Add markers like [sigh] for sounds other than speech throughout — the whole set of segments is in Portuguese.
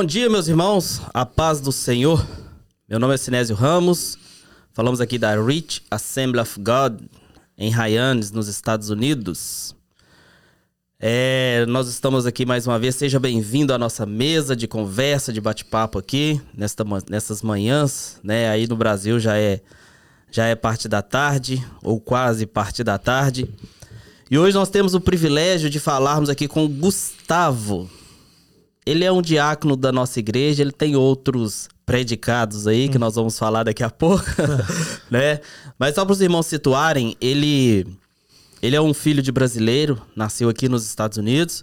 Bom dia, meus irmãos. A paz do Senhor. Meu nome é Sinésio Ramos. Falamos aqui da Rich Assembly of God em Hyannis, nos Estados Unidos. É, nós estamos aqui mais uma vez. Seja bem-vindo à nossa mesa de conversa, de bate-papo aqui nesta, nessas manhãs, né? Aí no Brasil já é já é parte da tarde ou quase parte da tarde. E hoje nós temos o privilégio de falarmos aqui com Gustavo. Ele é um diácono da nossa igreja, ele tem outros predicados aí que hum. nós vamos falar daqui a pouco, [laughs] né? Mas só para os irmãos situarem, ele ele é um filho de brasileiro, nasceu aqui nos Estados Unidos,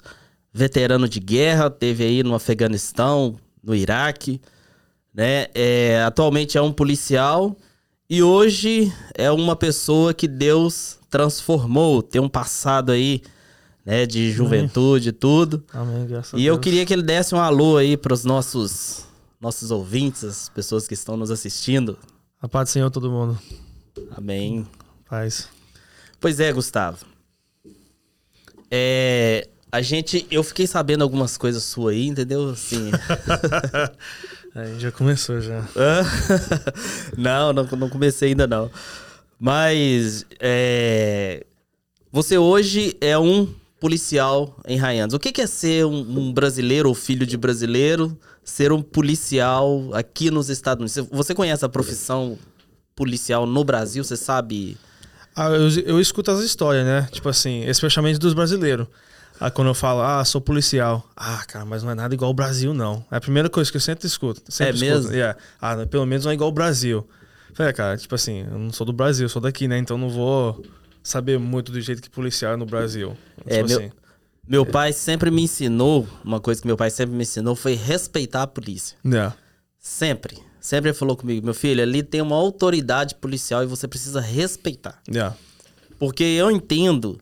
veterano de guerra, teve aí no Afeganistão, no Iraque, né? É, atualmente é um policial e hoje é uma pessoa que Deus transformou, tem um passado aí, né, de juventude e tudo. Amém, graças e a Deus. eu queria que ele desse um alô aí para os nossos nossos ouvintes, as pessoas que estão nos assistindo. A paz do Senhor todo mundo. Amém. Paz. Pois é, Gustavo. É, a gente, eu fiquei sabendo algumas coisas suas aí, entendeu? Assim. [laughs] aí já começou já. [laughs] não, não, não comecei ainda não. Mas é, você hoje é um policial em Ryan's. O que, que é ser um, um, brasileiro ou filho de brasileiro, ser um policial aqui nos Estados Unidos? Você conhece a profissão policial no Brasil? Você sabe? Ah, eu, eu escuto as histórias, né? Tipo assim, especialmente dos brasileiros. Ah, quando eu falo, ah, sou policial. Ah, cara, mas não é nada igual ao Brasil, não. É a primeira coisa que eu sempre escuto. Sempre é escuto. mesmo? Yeah. Ah, pelo menos não é igual ao Brasil. Falei, é, cara, tipo assim, eu não sou do Brasil, sou daqui, né? Então não vou saber muito do jeito que policial é no Brasil. É, tipo meu, assim. meu pai sempre me ensinou, uma coisa que meu pai sempre me ensinou foi respeitar a polícia. Yeah. Sempre. Sempre ele falou comigo, meu filho, ali tem uma autoridade policial e você precisa respeitar. Yeah. Porque eu entendo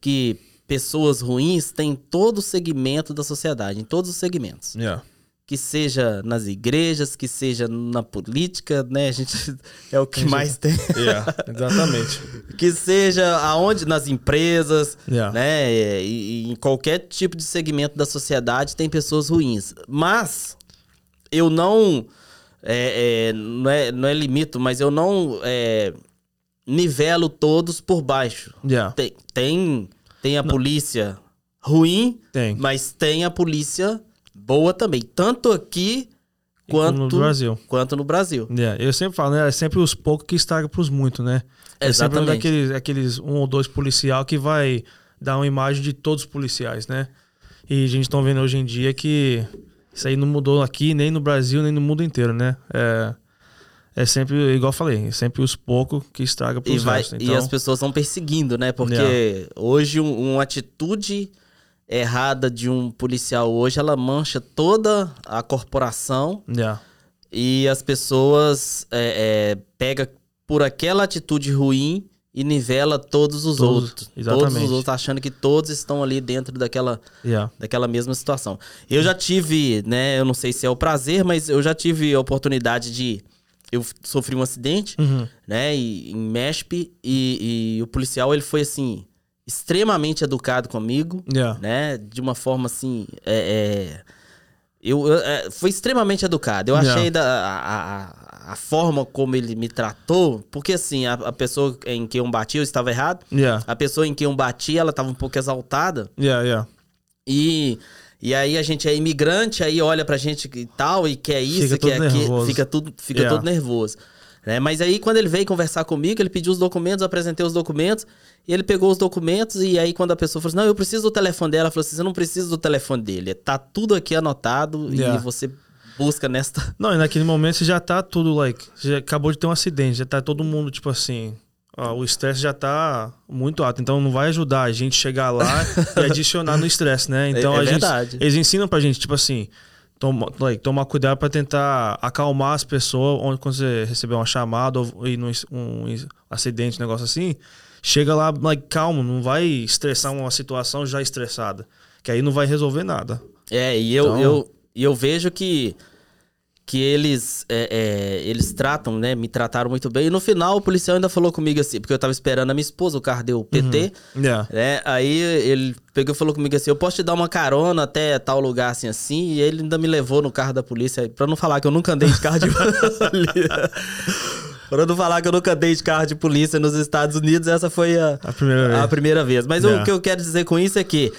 que pessoas ruins têm todo o segmento da sociedade, em todos os segmentos. Yeah que seja nas igrejas, que seja na política, né? A gente [laughs] é o que mais tem. Yeah, exatamente. [laughs] que seja aonde nas empresas, yeah. né? E, e, em qualquer tipo de segmento da sociedade tem pessoas ruins. Mas eu não é, é, não, é, não é limito, mas eu não é, nivelo todos por baixo. Yeah. Tem, tem, tem a não. polícia ruim, tem. mas tem a polícia boa também, tanto aqui quanto no Brasil. Quanto no Brasil. Yeah, eu sempre falo, né? É sempre os poucos que estragam pros muitos, né? É sempre daqueles, aqueles um ou dois policial que vai dar uma imagem de todos os policiais, né? E a gente tá vendo hoje em dia que isso aí não mudou aqui, nem no Brasil, nem no mundo inteiro, né? É, é sempre, igual eu falei, é sempre os poucos que estragam vai, restos. Então... E as pessoas vão perseguindo, né? Porque yeah. hoje um, uma atitude errada de um policial hoje, ela mancha toda a corporação. Yeah. E as pessoas é, é, pega por aquela atitude ruim e nivela todos os todos, outros. Exatamente. Todos os outros achando que todos estão ali dentro daquela, yeah. daquela mesma situação. Eu já tive, né? Eu não sei se é o prazer, mas eu já tive a oportunidade de. Eu sofri um acidente, uhum. né? E, em Mesp, e, e o policial ele foi assim extremamente educado comigo, yeah. né? De uma forma assim. É, é, eu, eu é, foi extremamente educado. Eu yeah. achei da, a, a, a, forma como ele me tratou, porque assim, a, a, pessoa em quem eu bati, eu estava errado. Yeah. A pessoa em quem eu bati, ela estava um pouco exaltada. Yeah, yeah. E, e aí a gente é imigrante, aí olha pra gente e tal, e quer isso, fica quer aquilo, fica tudo, fica todo nervoso. Né? Mas aí, quando ele veio conversar comigo, ele pediu os documentos, apresentei os documentos, e ele pegou os documentos, e aí, quando a pessoa falou assim: Não, eu preciso do telefone dela, ela falou assim: Você não precisa do telefone dele, tá tudo aqui anotado yeah. e você busca nesta. [laughs] Não, e naquele momento você já tá tudo, like, já acabou de ter um acidente, já tá todo mundo, tipo assim. Ó, o estresse já tá muito alto, então não vai ajudar a gente chegar lá [laughs] e adicionar no estresse, né? Então é, é a verdade. gente. Eles ensinam pra gente, tipo assim toma, like, tomar cuidado para tentar acalmar as pessoas onde quando você receber uma chamada ou ir num um acidente, um negócio assim, chega lá like, calmo, não vai estressar uma situação já estressada, que aí não vai resolver nada. É, e eu, então... eu, eu vejo que que eles é, é, eles tratam, né? Me trataram muito bem. E no final o policial ainda falou comigo assim, porque eu tava esperando a minha esposa, o carro deu PT. Uhum. Yeah. Né? Aí ele pegou e falou comigo assim: eu posso te dar uma carona até tal lugar assim assim. E ele ainda me levou no carro da polícia, pra não falar que eu nunca andei de carro de [laughs] polícia. Pra não falar que eu nunca andei de carro de polícia nos Estados Unidos, essa foi a, a, primeira, vez. A primeira vez. Mas yeah. o que eu quero dizer com isso é que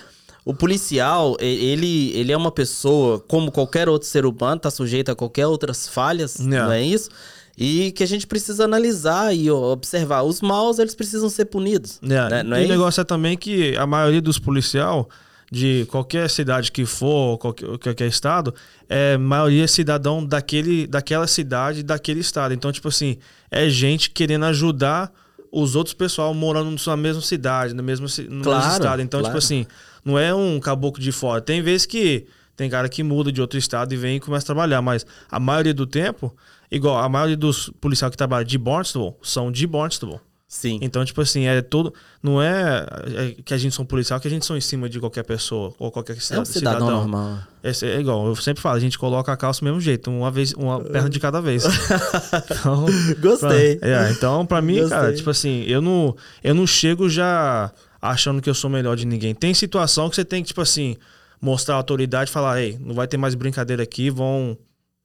o policial, ele, ele é uma pessoa, como qualquer outro ser humano, tá sujeito a qualquer outras falhas, yeah. não é isso? E que a gente precisa analisar e observar. Os maus, eles precisam ser punidos. Yeah. Né? Não é e o negócio é também que a maioria dos policial de qualquer cidade que for, qualquer, qualquer estado, é maioria cidadão daquele, daquela cidade, daquele estado. Então, tipo assim, é gente querendo ajudar os outros pessoal morando na mesma cidade, no mesmo, no claro, mesmo estado. Então, tipo claro. tipo assim, não é um caboclo de fora. Tem vezes que tem cara que muda de outro estado e vem e começa a trabalhar, mas a maioria do tempo, igual a maioria dos policiais que trabalham de Barnstable, são de Barnstable. Sim. Então, tipo assim, é todo. Não é, é que a gente são policial, que a gente são em cima de qualquer pessoa ou qualquer cidadão. É um cidadão, cidadão. normal. É, é, igual, eu sempre falo, a gente coloca a calça do mesmo jeito, uma vez, uma perna de cada vez. [laughs] então, Gostei. Pra, é, então, pra mim, Gostei. cara, tipo assim, eu não, eu não chego já achando que eu sou melhor de ninguém. Tem situação que você tem que, tipo assim, mostrar a autoridade e falar, ei, não vai ter mais brincadeira aqui, vão.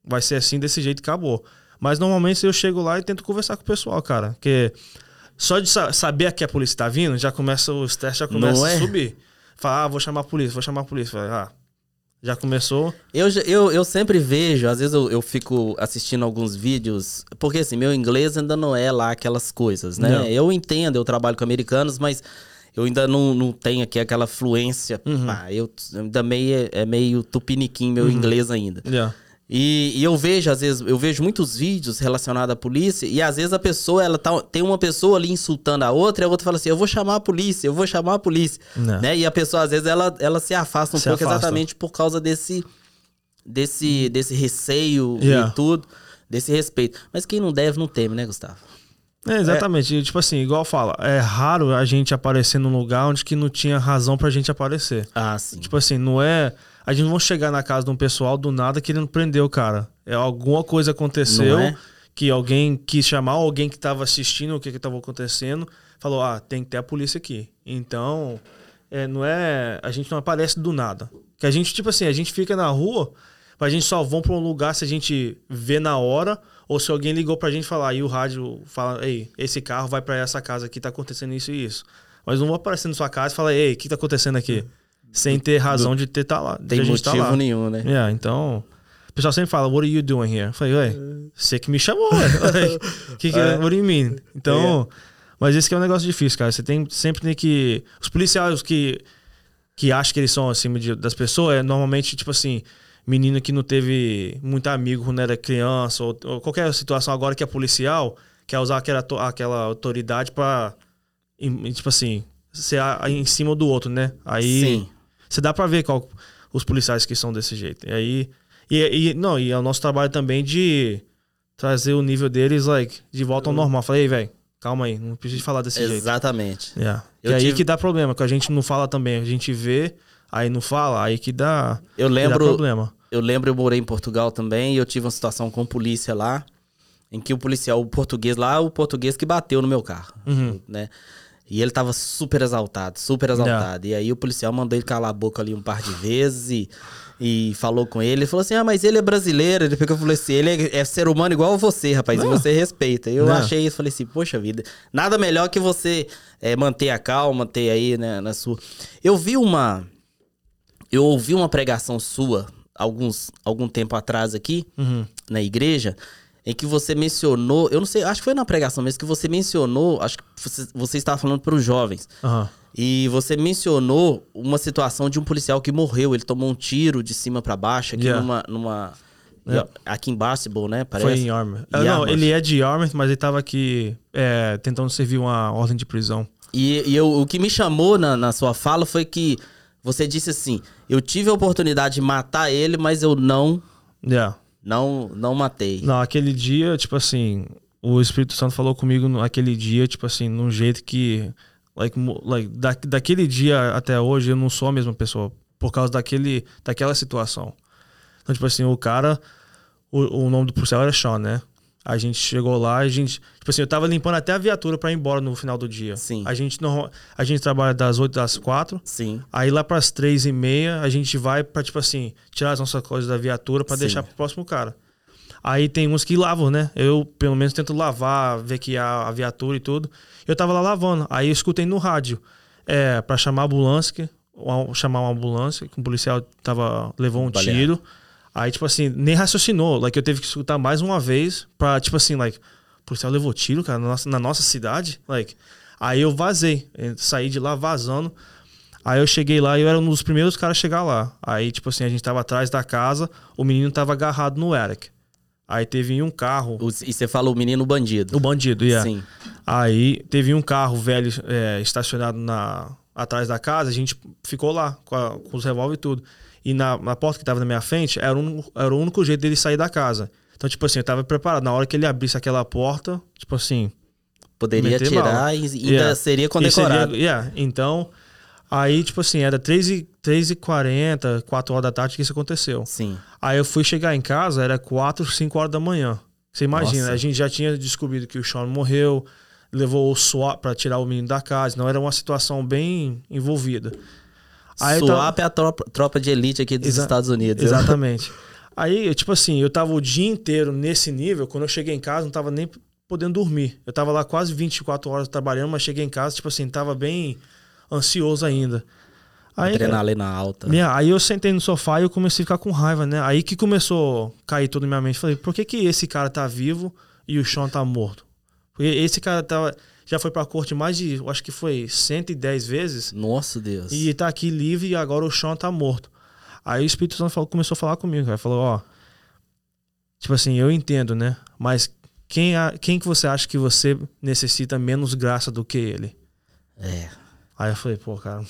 Vai ser assim desse jeito acabou. Mas normalmente eu chego lá e tento conversar com o pessoal, cara. Porque só de saber que a polícia tá vindo, já começa o estresse já começa é? a subir. Falar, ah, vou chamar a polícia, vou chamar a polícia. ah, já começou? Eu, eu, eu sempre vejo, às vezes eu, eu fico assistindo alguns vídeos, porque assim, meu inglês ainda não é lá aquelas coisas, né? Não. Eu entendo, eu trabalho com americanos, mas eu ainda não, não tenho aqui aquela fluência. Uhum. Ah, eu ainda meio, é meio tupiniquim meu uhum. inglês ainda. Yeah. E, e, eu vejo, às vezes, eu vejo muitos vídeos relacionados à polícia, e às vezes a pessoa, ela tá, tem uma pessoa ali insultando a outra, e a outra fala assim, eu vou chamar a polícia, eu vou chamar a polícia. Né? E a pessoa, às vezes, ela, ela se afasta um se pouco afasta. exatamente por causa desse, desse, desse receio yeah. e tudo, desse respeito. Mas quem não deve, não teme, né, Gustavo? É, exatamente. É. Tipo assim, igual fala, é raro a gente aparecer num lugar onde que não tinha razão pra gente aparecer. Ah, sim. Tipo assim, não é. A gente não vai chegar na casa de um pessoal do nada querendo prender o cara. É alguma coisa aconteceu é? que alguém quis chamar, alguém que tava assistindo o que que tava acontecendo, falou: ah, tem que ter a polícia aqui. Então, é, não é. A gente não aparece do nada. Que a gente, tipo assim, a gente fica na rua, a gente só vão pra um lugar se a gente vê na hora ou se alguém ligou pra gente falar, e o rádio fala, ei, esse carro vai para essa casa aqui, tá acontecendo isso e isso. Mas não vou aparecer na sua casa e falar, ei, o que tá acontecendo aqui? Sem ter razão de ter tá lá. Tem tá motivo tá lá. nenhum, né? Yeah, então. O pessoal sempre fala, what are you doing here? Eu falei, ué, você que me chamou, [laughs] que, que, é. What do you mean? Então. É. Mas esse que é um negócio difícil, cara. Você tem, sempre tem que. Os policiais que, que acham que eles são acima de, das pessoas, é normalmente, tipo assim, menino que não teve muito amigo quando era criança, ou, ou qualquer situação agora que é policial, quer usar aquela, aquela autoridade para tipo assim, ser em cima do outro, né? Aí Sim. você dá para ver qual, os policiais que são desse jeito. E aí e, e não, e é o nosso trabalho também de trazer o nível deles like de volta ao normal. Falei, velho, calma aí, não precisa falar desse Exatamente. jeito. Exatamente. Yeah. E tive... aí que dá problema, que a gente não fala também, a gente vê Aí não fala, aí que dá, eu lembro, dá problema. Eu lembro, eu morei em Portugal também e eu tive uma situação com polícia lá, em que o policial, o português lá, o português que bateu no meu carro, uhum. né? E ele tava super exaltado, super exaltado. E aí o policial mandou ele calar a boca ali um par de vezes e, e falou com ele. Ele falou assim: Ah, mas ele é brasileiro. Ele pegou e falou assim: ele é, é, ser humano igual você, rapaz, Não. e você respeita. Eu Não. achei isso, falei assim: Poxa vida, nada melhor que você é, manter a calma, ter aí né, na sua. Eu vi uma eu ouvi uma pregação sua alguns, algum tempo atrás aqui, uhum. na igreja, em que você mencionou, eu não sei, acho que foi na pregação mesmo, que você mencionou, acho que você, você estava falando para os jovens. Uhum. E você mencionou uma situação de um policial que morreu, ele tomou um tiro de cima para baixo aqui yeah. numa, numa é. Aqui em Basketball, né? Parece. Foi em Armor. Ah, não, ele é de Armor, mas ele estava aqui é, tentando servir uma ordem de prisão. E, e eu, o que me chamou na, na sua fala foi que você disse assim: eu tive a oportunidade de matar ele, mas eu não. Yeah. Não, não matei. Não, aquele dia, tipo assim, o Espírito Santo falou comigo naquele dia, tipo assim, num jeito que. Like, like, da, daquele dia até hoje eu não sou a mesma pessoa. Por causa daquele, daquela situação. Então, tipo assim, o cara. o, o nome do policial era Sean, né? A gente chegou lá, a gente. Tipo assim, eu tava limpando até a viatura para ir embora no final do dia. Sim. A gente, não, a gente trabalha das 8 às 4. Sim. Aí lá pras 3 e meia, a gente vai pra, tipo assim, tirar as nossas coisas da viatura para deixar pro próximo cara. Aí tem uns que lavam, né? Eu, pelo menos, tento lavar, ver que a, a viatura e tudo. Eu tava lá lavando. Aí eu escutei no rádio. É, pra chamar a ambulância, chamar uma ambulância, que um policial tava, levou um Baleado. tiro. Aí, tipo assim, nem raciocinou. Like, eu teve que escutar mais uma vez pra, tipo assim, like, policial levou tiro, cara, na nossa, na nossa cidade. Like, aí eu vazei. Saí de lá vazando. Aí eu cheguei lá e eu era um dos primeiros caras a chegar lá. Aí, tipo assim, a gente tava atrás da casa, o menino tava agarrado no Eric. Aí teve um carro. E você falou o menino bandido. O bandido, yeah. Sim. Aí teve um carro velho é, estacionado na, atrás da casa, a gente ficou lá com, a, com os revólver e tudo. E na, na porta que tava na minha frente, era, um, era o único jeito dele sair da casa. Então, tipo assim, eu tava preparado. Na hora que ele abrisse aquela porta, tipo assim. Poderia tirar e ainda yeah. seria condecorado. Seria, yeah. Então, aí, tipo assim, era 3h40, 3 40, 4 horas da tarde que isso aconteceu. Sim. Aí eu fui chegar em casa, era 4, 5 horas da manhã. Você imagina, Nossa. a gente já tinha descobrido que o Sean morreu, levou o SWAT para tirar o menino da casa. Não era uma situação bem envolvida. Aí Swap tava... é a tropa, tropa, de elite aqui dos Exa Estados Unidos. Exatamente. Aí, tipo assim, eu tava o dia inteiro nesse nível. Quando eu cheguei em casa, não tava nem podendo dormir. Eu tava lá quase 24 horas trabalhando, mas cheguei em casa, tipo assim, tava bem ansioso ainda. Aí, Adrenalina alta. Minha, aí eu sentei no sofá e eu comecei a ficar com raiva, né? Aí que começou a cair tudo na minha mente. Falei, por que, que esse cara tá vivo e o Sean tá morto? Porque esse cara tava já foi pra corte mais de, acho que foi 110 vezes. Nossa Deus. E tá aqui livre e agora o Sean tá morto. Aí o Espírito Santo falou, começou a falar comigo, cara. Falou, ó. Tipo assim, eu entendo, né? Mas quem, quem que você acha que você necessita menos graça do que ele? É. Aí eu falei, pô, cara.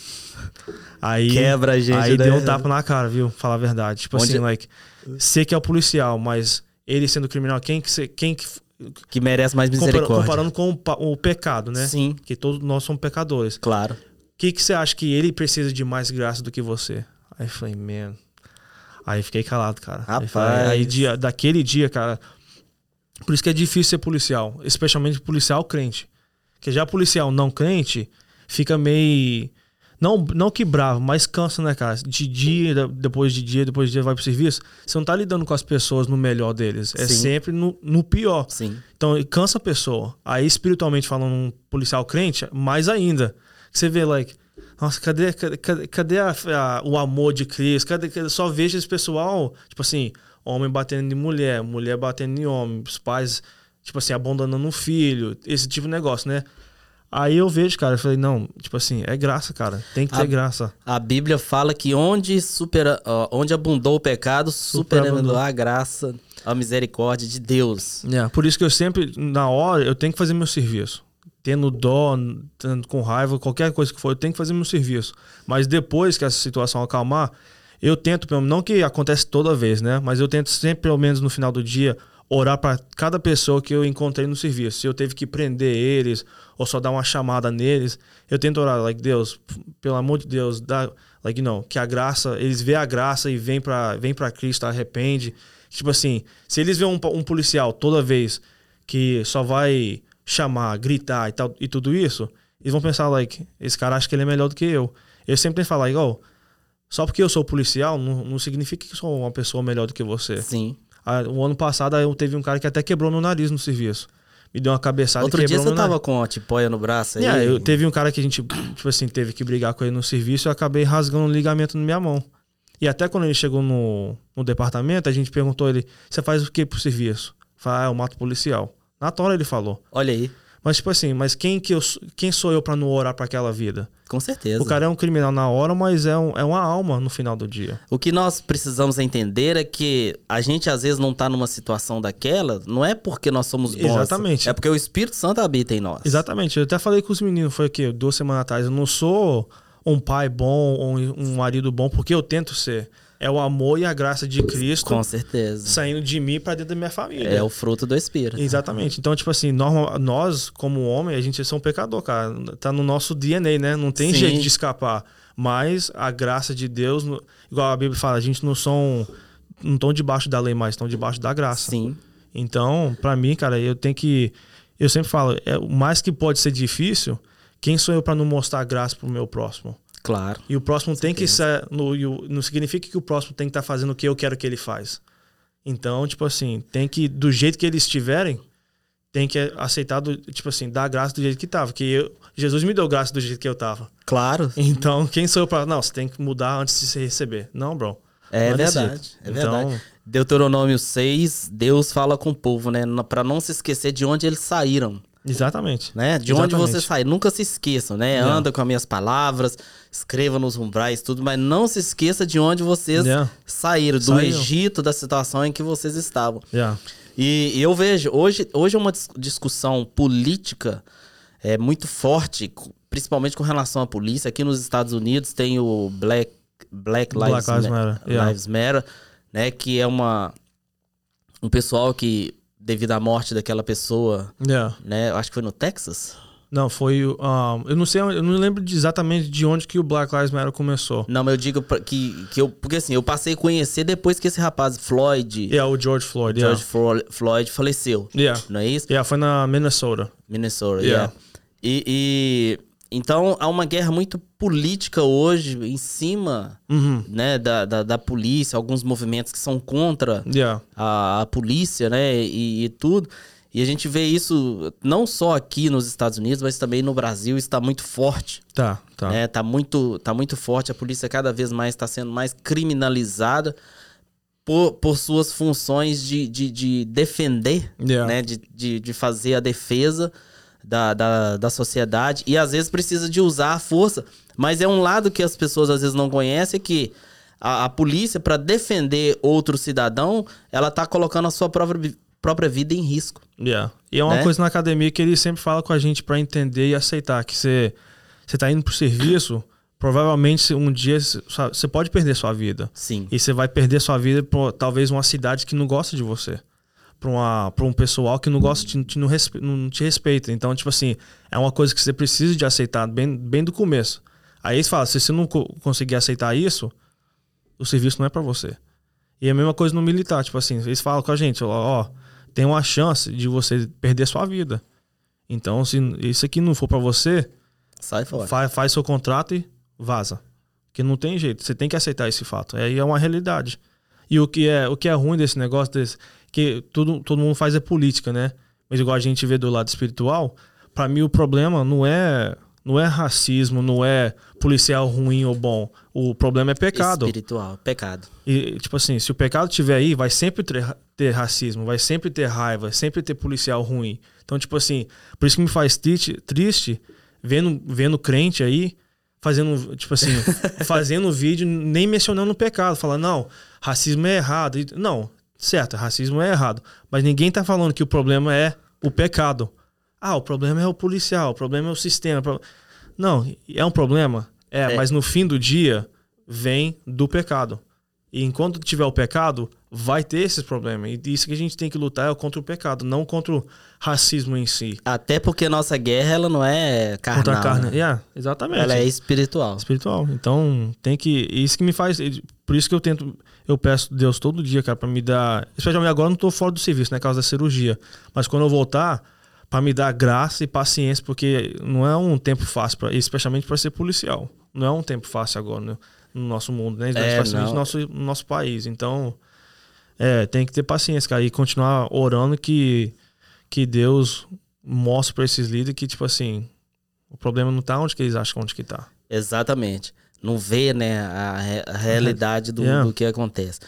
Aí, Quebra a gente. Aí né? deu um tapa na cara, viu? Falar a verdade. Tipo Onde... assim, like, você que é o policial, mas ele sendo criminal, quem que, você, quem que que merece mais misericórdia. Comparando com o, o, pecado, né? Sim. Que todos nós somos pecadores. Claro. O que, que você acha que ele precisa de mais graça do que você? Aí eu falei, man. Aí fiquei calado, cara. Rapaz. Aí, aí dia, daquele dia, cara. Por isso que é difícil ser policial. Especialmente policial crente. Porque já policial não crente fica meio não, não que bravo, mas cansa, né, cara? De dia, depois de dia, depois de dia vai pro serviço. Você não tá lidando com as pessoas no melhor deles. É Sim. sempre no, no pior. Sim. Então, cansa a pessoa. Aí, espiritualmente falando, um policial crente, mais ainda. Você vê, like, nossa, cadê, cadê, cadê a, a, o amor de Cristo? Cadê, cadê, só vejo esse pessoal, tipo assim, homem batendo em mulher, mulher batendo em homem, os pais, tipo assim, abandonando um filho, esse tipo de negócio, né? Aí eu vejo, cara, eu falei, não, tipo assim, é graça, cara. Tem que ter a, graça. A Bíblia fala que onde supera, onde abundou o pecado, superando a graça, a misericórdia de Deus. É, por isso que eu sempre, na hora, eu tenho que fazer meu serviço. Tendo dó, tendo com raiva, qualquer coisa que for, eu tenho que fazer meu serviço. Mas depois que essa situação acalmar, eu tento, não que acontece toda vez, né? Mas eu tento sempre, pelo menos no final do dia, orar para cada pessoa que eu encontrei no serviço. Se eu teve que prender eles ou só dar uma chamada neles, eu tento orar, like, Deus, pelo amor de Deus, dá, like, know, que a graça, eles vê a graça e vem para vem para Cristo, arrepende. Tipo assim, se eles vêem um, um, policial toda vez que só vai chamar, gritar e tal e tudo isso, eles vão pensar like, esse cara acha que ele é melhor do que eu. Eu sempre que falar, igual, oh, só porque eu sou policial não, não significa que sou uma pessoa melhor do que você. Sim. O ano passado eu teve um cara que até quebrou no nariz no serviço. Me deu uma cabeçada Outro e dia você tava com a tipóia no braço aí? Yeah, eu, teve um cara que a gente, [clears throat] tipo assim, teve que brigar com ele no serviço e eu acabei rasgando um ligamento na minha mão. E até quando ele chegou no, no departamento, a gente perguntou ele: você faz o que pro serviço? Fala, ah, eu mato policial. Na tora ele falou. Olha aí. Mas, tipo assim, mas quem, que eu, quem sou eu para não orar para aquela vida? Com certeza. O cara é um criminal na hora, mas é, um, é uma alma no final do dia. O que nós precisamos entender é que a gente às vezes não tá numa situação daquela, não é porque nós somos bons. Exatamente. É porque o Espírito Santo habita em nós. Exatamente. Eu até falei com os meninos, foi o quê? Duas semanas atrás. Eu não sou um pai bom ou um marido bom porque eu tento ser é o amor e a graça de Cristo. Com certeza. Saindo de mim para dentro da minha família. É o fruto do Espírito. Exatamente. Então, tipo assim, nós, nós como homem, a gente é um pecador, cara. Tá no nosso DNA, né? Não tem Sim. jeito de escapar. Mas a graça de Deus, igual a Bíblia fala, a gente não são não estão debaixo da lei mais, estão debaixo da graça. Sim. Então, para mim, cara, eu tenho que. Eu sempre falo, é, o mais que pode ser difícil, quem sou eu para não mostrar graça pro meu próximo? Claro. E o próximo tem que ser. No, não significa que o próximo tem que estar tá fazendo o que eu quero que ele faz. Então, tipo assim, tem que, do jeito que eles estiverem, tem que aceitar, do, tipo assim, dar graça do jeito que tava. Que eu, Jesus me deu graça do jeito que eu tava. Claro. Então, quem sou eu pra. Não, você tem que mudar antes de você receber. Não, bro. É não verdade. É então, verdade. Deuteronômio 6, Deus fala com o povo, né? para não se esquecer de onde eles saíram. Exatamente. Né? De Exatamente. onde você sai. Nunca se esqueçam, né? Anda com as minhas palavras, escreva nos umbrais, tudo, mas não se esqueça de onde vocês yeah. saíram, do Saiu. Egito, da situação em que vocês estavam. Yeah. E, eu vejo, hoje, hoje é uma discussão política é, muito forte, principalmente com relação à polícia. Aqui nos Estados Unidos tem o Black, Black Lives, Black Lives Matter, Lives Matter né? Que é uma um pessoal que devido à morte daquela pessoa, yeah. né? Acho que foi no Texas. Não, foi. Um, eu não sei, eu não lembro exatamente de onde que o Black Lives Matter começou. Não, mas eu digo que, que eu. Porque assim, eu passei a conhecer depois que esse rapaz, Floyd. É, yeah, o George Floyd. George yeah. Floyd faleceu. Yeah. Não é isso? Yeah, foi na Minnesota. Minnesota, yeah. yeah. E, e, então há uma guerra muito política hoje em cima uhum. né, da, da, da, polícia, alguns movimentos que são contra yeah. a, a, polícia, né? E, e, tudo. E a gente vê isso não só aqui nos Estados Unidos, mas também no Brasil está muito forte. Tá, tá. Né? Tá, muito, tá muito forte. A polícia cada vez mais está sendo mais criminalizada por, por suas funções de, de, de defender, yeah. né? De, de, de fazer a defesa da, da, da sociedade e às vezes precisa de usar a força. Mas é um lado que as pessoas às vezes não conhecem que a, a polícia, para defender outro cidadão, ela tá colocando a sua própria, própria vida em risco. Yeah. E é uma né? coisa na academia que ele sempre fala com a gente para entender e aceitar que você você tá indo pro serviço, provavelmente um dia você pode perder sua vida. Sim. E você vai perder sua vida por talvez uma cidade que não gosta de você para um pessoal que não gosta, de, de, não, respe, não te respeita. Então, tipo assim, é uma coisa que você precisa de aceitar bem, bem do começo. Aí eles falam, se você não co conseguir aceitar isso, o serviço não é para você. E é a mesma coisa no militar, tipo assim, eles falam com a gente, ó, ó tem uma chance de você perder sua vida. Então, se isso aqui não for para você, sai fora. Faz, faz seu contrato e vaza. Que não tem jeito, você tem que aceitar esse fato. Aí é uma realidade. E o que é, o que é ruim desse negócio desse, que todo, todo mundo faz é política, né? Mas igual a gente vê do lado espiritual, para mim o problema não é não é racismo, não é policial ruim ou bom. O problema é pecado. Espiritual, pecado. E, tipo assim, se o pecado estiver aí, vai sempre ter, ter racismo, vai sempre ter raiva, vai sempre ter policial ruim. Então, tipo assim, por isso que me faz triste, triste vendo, vendo crente aí fazendo, tipo assim, [laughs] fazendo vídeo nem mencionando o pecado, falando, não, racismo é errado. Não, certo, racismo é errado. Mas ninguém tá falando que o problema é o pecado. Ah, o problema é o policial, o problema é o sistema. Não, é um problema? É, é. mas no fim do dia vem do pecado. E enquanto tiver o pecado, vai ter esses problemas. E isso que a gente tem que lutar é contra o pecado, não contra o racismo em si. Até porque nossa guerra ela não é carnal. Contra a carne. Né? Yeah, exatamente. Ela é espiritual. Espiritual. Então tem que. Isso que me faz. Por isso que eu tento. Eu peço Deus todo dia, cara, para me dar. Especialmente agora eu não tô fora do serviço, né? Por causa da cirurgia. Mas quando eu voltar, para me dar graça e paciência, porque não é um tempo fácil, pra, especialmente para ser policial. Não é um tempo fácil agora, né? no nosso mundo, né? É, Especialmente no nosso, no nosso país. Então, é, tem que ter paciência, cara, e continuar orando que, que Deus mostre para esses líderes que, tipo assim, o problema não tá onde que eles acham onde que tá. Exatamente. Não vê, né, a, a realidade do, yeah. do que acontece.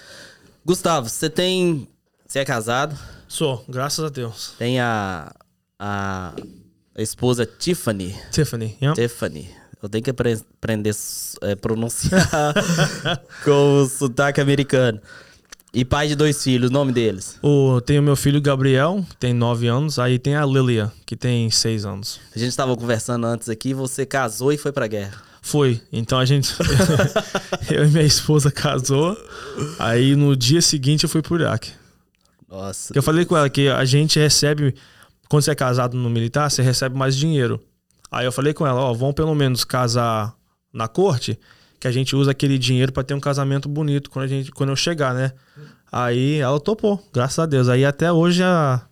Gustavo, você tem. Você é casado? Sou, graças a Deus. Tem a. a, esposa Tiffany. Tiffany, yeah. Tiffany. Eu tenho que aprender a é, pronunciar [laughs] com o sotaque americano. E pai de dois filhos, o nome deles? O, tem o meu filho Gabriel, tem nove anos. Aí tem a Lilia, que tem seis anos. A gente estava conversando antes aqui, você casou e foi pra guerra. Foi. Então a gente. [laughs] eu e minha esposa casou. Aí no dia seguinte eu fui pro Iraque. Nossa. Eu falei com ela que a gente recebe. Quando você é casado no militar, você recebe mais dinheiro. Aí eu falei com ela, ó, vamos pelo menos casar na corte, que a gente usa aquele dinheiro para ter um casamento bonito quando, a gente, quando eu chegar, né? Aí ela topou, graças a Deus. Aí até hoje a.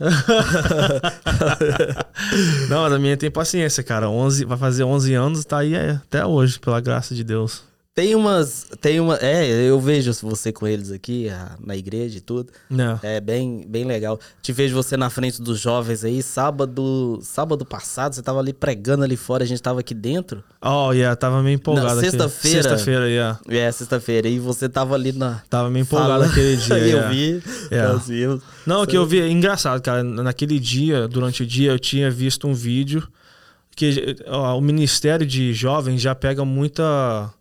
[laughs] não, a minha tem paciência, cara. 11, vai fazer 11 anos, tá aí até hoje, pela graça de Deus. Tem umas. Tem uma. É, eu vejo você com eles aqui, na igreja e tudo. Não. É bem, bem legal. Te vejo você na frente dos jovens aí. Sábado. Sábado passado, você tava ali pregando ali fora, a gente tava aqui dentro. Oh, yeah, tava meio empolgado. Sexta-feira. Sexta-feira, yeah. É, sexta-feira. E você tava ali na. Tava meio empolgado naquele dia. [laughs] eu vi. Yeah. Nós vimos. Não, o que eu vi é engraçado, cara. Naquele dia, durante o dia, eu tinha visto um vídeo que ó, o Ministério de Jovens já pega muita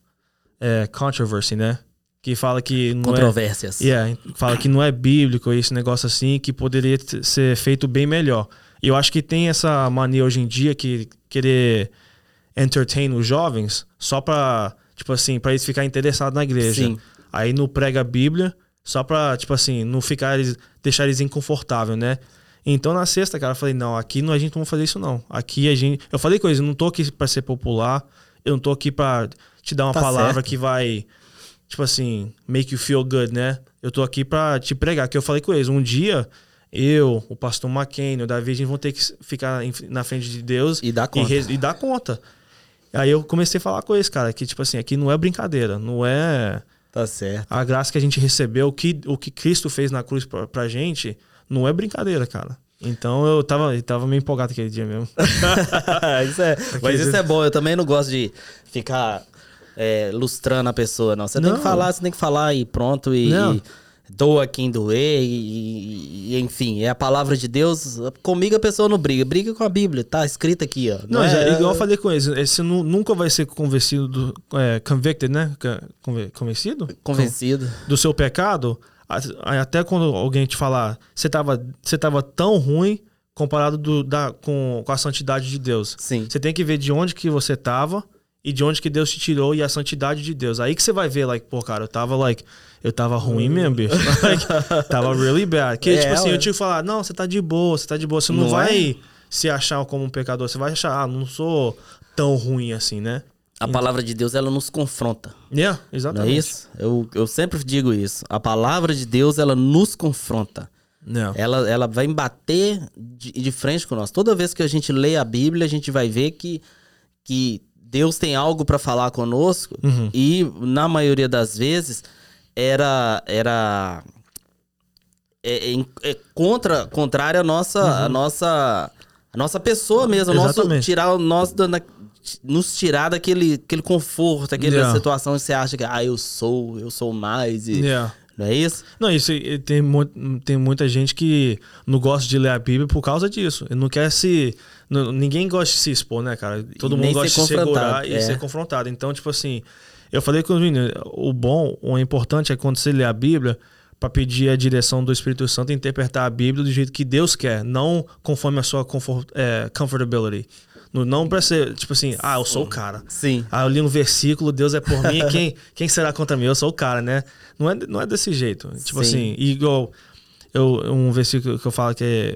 é, controversy, né? Que fala que não é- Controvérsias. É, yeah, fala que não é bíblico esse negócio assim, que poderia ser feito bem melhor. E eu acho que tem essa mania hoje em dia que querer entertain os jovens só pra, tipo assim, pra eles ficarem interessados na igreja. Sim. Aí não prega a Bíblia só pra, tipo assim, não ficar deixar eles inconfortáveis, né? Então na sexta, cara, eu falei, não, aqui não, a gente não vai fazer isso não. Aqui a gente, eu falei coisa, não tô aqui para ser popular, eu não tô aqui para te dar uma tá palavra certo. que vai, tipo assim, make you feel good, né? Eu tô aqui pra te pregar. Que eu falei com eles. Um dia, eu, o pastor McCain, o Davi, a gente vão ter que ficar na frente de Deus e dar conta. E, e dar conta. Aí eu comecei a falar com eles, cara, que tipo assim, aqui não é brincadeira, não é. Tá certo. A graça que a gente recebeu, o que, o que Cristo fez na cruz pra, pra gente, não é brincadeira, cara. Então eu tava, eu tava meio empolgado aquele dia mesmo. [laughs] isso é, mas isso é bom. Eu também não gosto de ficar é, lustrando a pessoa, não. Você não. tem que falar, você tem que falar e pronto. E, e doa quem doer, e, e, enfim, é a palavra de Deus. Comigo a pessoa não briga, briga com a Bíblia, tá escrito aqui, ó. Não, não é, igual eu falei com eles, você nunca vai ser convencido, do, é, convicted, né? Convencido? Convencido. Do seu pecado, até quando alguém te falar, você tava, você tava tão ruim comparado do, da, com, com a santidade de Deus. Sim. Você tem que ver de onde que você tava e de onde que Deus te tirou e a santidade de Deus. Aí que você vai ver, like, pô, cara, eu tava, like, eu tava ruim mesmo, bicho. [laughs] like, tava really bad. Que, é, tipo assim, eu tinha que falar, não, você tá de boa, você tá de boa. Você não, não vai é? se achar como um pecador, você vai achar, ah, não sou tão ruim assim, né? A palavra de Deus, ela nos confronta. Yeah, exatamente. Não é isso? Eu, eu sempre digo isso. A palavra de Deus, ela nos confronta. Não. Ela, ela vai bater de, de frente com nós. Toda vez que a gente lê a Bíblia, a gente vai ver que, que Deus tem algo para falar conosco uhum. e na maioria das vezes era era é, é, é contra contrária a nossa uhum. a nossa a nossa pessoa mesmo, nosso tirar o nosso nos tirar daquele aquele conforto, aquela yeah. situação que você acha que ah, eu sou, eu sou mais e yeah. Não é isso? Não, isso tem, tem muita gente que não gosta de ler a Bíblia por causa disso. Não quer se. Não, ninguém gosta de se expor, né, cara? Todo e mundo gosta de se segurar é. e ser confrontado. Então, tipo assim, eu falei com os meninos, o bom, o importante é quando você lê a Bíblia, para pedir a direção do Espírito Santo e interpretar a Bíblia do jeito que Deus quer, não conforme a sua comfort, é, comfortability. Não pra ser, tipo assim, ah, eu sou o cara. Sim. Ah, eu li um versículo, Deus é por mim, quem, [laughs] quem será contra mim? Eu sou o cara, né? Não é, não é desse jeito. Tipo Sim. assim, igual eu, um versículo que eu falo que é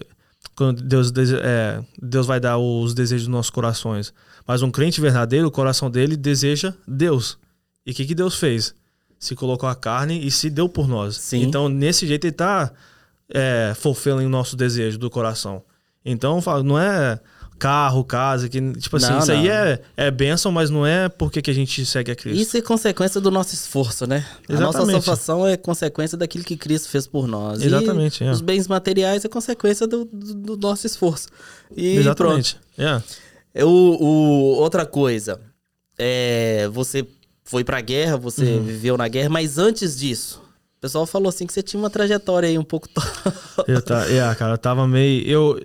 quando Deus, é, Deus vai dar os desejos dos nossos corações. Mas um crente verdadeiro, o coração dele deseja Deus. E o que, que Deus fez? Se colocou a carne e se deu por nós. Sim. Então, nesse jeito, ele está é, fulfilling o nosso desejo do coração. Então, não é carro, casa, que, tipo assim, não, isso não. aí é, é bênção, mas não é porque que a gente segue a Cristo. Isso é consequência do nosso esforço, né? Exatamente. A nossa salvação é consequência daquilo que Cristo fez por nós. Exatamente. É. os bens materiais é consequência do, do, do nosso esforço. E Exatamente. Pronto. É. O, o, outra coisa, é, você foi pra guerra, você uhum. viveu na guerra, mas antes disso, o pessoal falou assim que você tinha uma trajetória aí um pouco. [laughs] eu tá, é, cara, eu tava meio. Eu,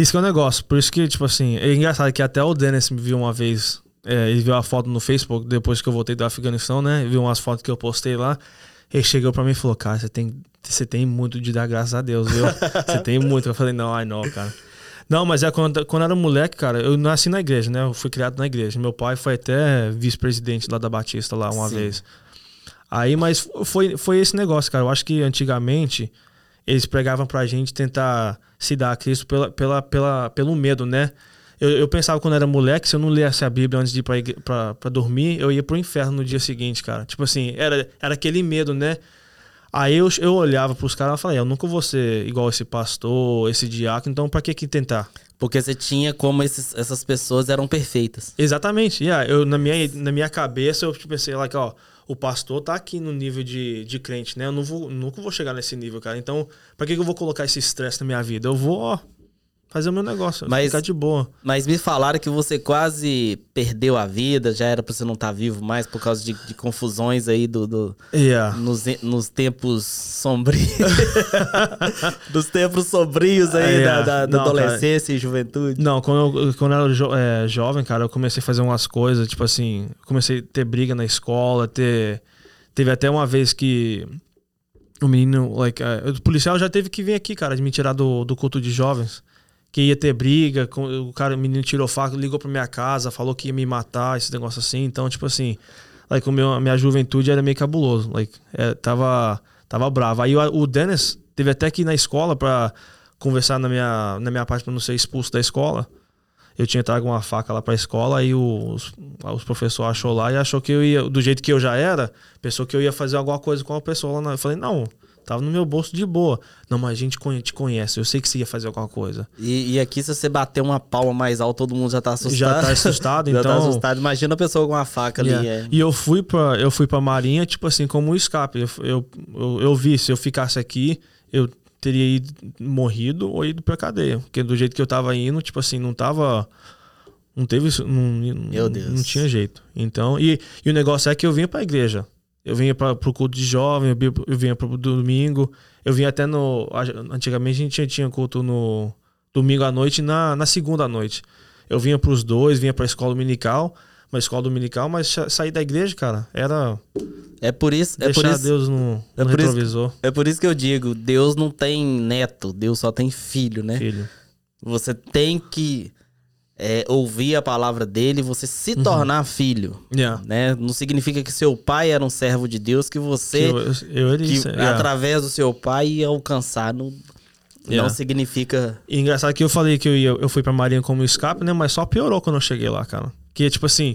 isso que é o um negócio. Por isso que, tipo assim, é engraçado que até o Dennis me viu uma vez. É, ele viu a foto no Facebook depois que eu voltei do Afeganistão, né? Viu umas fotos que eu postei lá. Ele chegou pra mim e falou: Cara, você tem, você tem muito de dar graças a Deus, viu? [laughs] Você tem muito. Eu falei: Não, ai não, cara. Não, mas é quando, quando eu era moleque, cara, eu nasci na igreja, né? Eu fui criado na igreja. Meu pai foi até vice-presidente lá da Batista, lá uma Sim. vez. Aí, mas foi, foi esse negócio, cara. Eu acho que antigamente eles pregavam pra gente tentar se dar a Cristo pela, pela, pela, pelo medo, né? Eu, eu pensava quando era moleque, se eu não lesse a Bíblia antes de ir pra, pra, pra dormir, eu ia pro inferno no dia seguinte, cara. Tipo assim, era, era aquele medo, né? Aí eu, eu olhava pros caras e falei, eu nunca vou ser igual esse pastor, esse diácono, então pra que que tentar? Porque você tinha como esses, essas pessoas eram perfeitas. Exatamente. Yeah, eu, na, minha, na minha cabeça, eu pensei, like, ó, o pastor tá aqui no nível de, de crente, né? Eu não vou, nunca vou chegar nesse nível, cara. Então, pra que, que eu vou colocar esse estresse na minha vida? Eu vou, ó, fazer o meu negócio, mas, ficar de boa. Mas me falaram que você quase perdeu a vida, já era pra você não estar tá vivo mais por causa de, de confusões aí do, do yeah. nos, nos tempos sombrios. [laughs] Dos tempos sombrios aí yeah. da, da, da não, adolescência cara. e juventude. Não, quando eu, quando eu era jo, é, jovem, cara, eu comecei a fazer umas coisas, tipo assim, comecei a ter briga na escola, ter. Teve até uma vez que o menino, like, uh, o policial já teve que vir aqui, cara, de me tirar do, do culto de jovens que ia ter briga, o cara, o menino tirou faca, ligou pra minha casa, falou que ia me matar, esse negócio assim. Então, tipo assim, like, o meu, a minha juventude era meio cabuloso. Like, é, tava, tava bravo. Aí o, o Dennis teve até que ir na escola pra conversar na minha, na minha parte pra não ser expulso da escola. Eu tinha trago uma faca lá pra escola, aí os, os professores achou lá e achou que eu ia, do jeito que eu já era, pensou que eu ia fazer alguma coisa com a pessoa lá. Eu falei, não, Tava no meu bolso de boa. Não, mas a gente te conhece, eu sei que você ia fazer alguma coisa. E, e aqui, se você bater uma palma mais alta, todo mundo já tá assustado. Já tá assustado, então. [laughs] já tá então assustado. Imagina a pessoa com uma faca yeah. ali. É. E eu fui pra, eu fui pra Marinha, tipo assim, como um escape. Eu, eu, eu, eu vi, se eu ficasse aqui, eu teria ido, morrido ou ido pra cadeia. Porque do jeito que eu tava indo, tipo assim, não tava. Não teve. Não, Meu Deus. Não tinha jeito. Então, e, e o negócio é que eu vinha pra igreja. Eu vinha para o culto de jovem, eu vinha para o domingo. Eu vinha até no. Antigamente a gente tinha, culto no domingo à noite e na, na segunda à noite. Eu vinha para os dois, vinha para a escola dominical, uma escola dominical, mas sair da igreja, cara, era. É por isso. É por isso, Deus no, é no retrovisor. Isso, é por isso que eu digo: Deus não tem neto, Deus só tem filho, né? Filho. Você tem que é, ouvir a palavra dele, você se uhum. tornar filho. Yeah. Né? Não significa que seu pai era um servo de Deus, que você, que eu, eu que, yeah. através do seu pai, ia alcançar. No, yeah. Não significa. E engraçado que eu falei que eu, ia, eu fui pra Marinha como escape, né? Mas só piorou quando eu cheguei lá, cara. Que, tipo assim,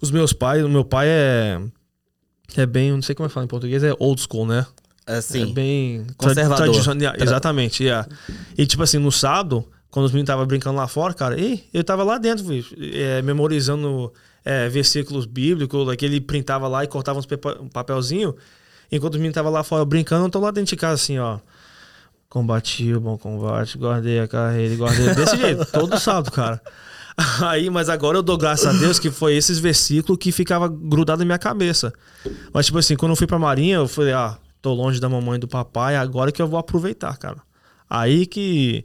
os meus pais, o meu pai é. É bem, não sei como é falar em português, é old school, né? Assim. É bem. Conservador. Tradicional. Exatamente, yeah. E, tipo assim, no sábado quando os meninos estavam brincando lá fora, cara, e eu tava lá dentro, é, memorizando é, versículos bíblicos, que ele printava lá e cortava uns um papelzinho. Enquanto os meninos estavam lá fora brincando, eu tô lá dentro de casa assim, ó. Combati o bom combate, guardei a carreira, guardei. Desse jeito, [laughs] todo sábado, cara. Aí, mas agora eu dou graças a Deus que foi esses versículos que ficava grudado na minha cabeça. Mas, tipo assim, quando eu fui pra Marinha, eu falei, ah, tô longe da mamãe e do papai, agora que eu vou aproveitar, cara. Aí que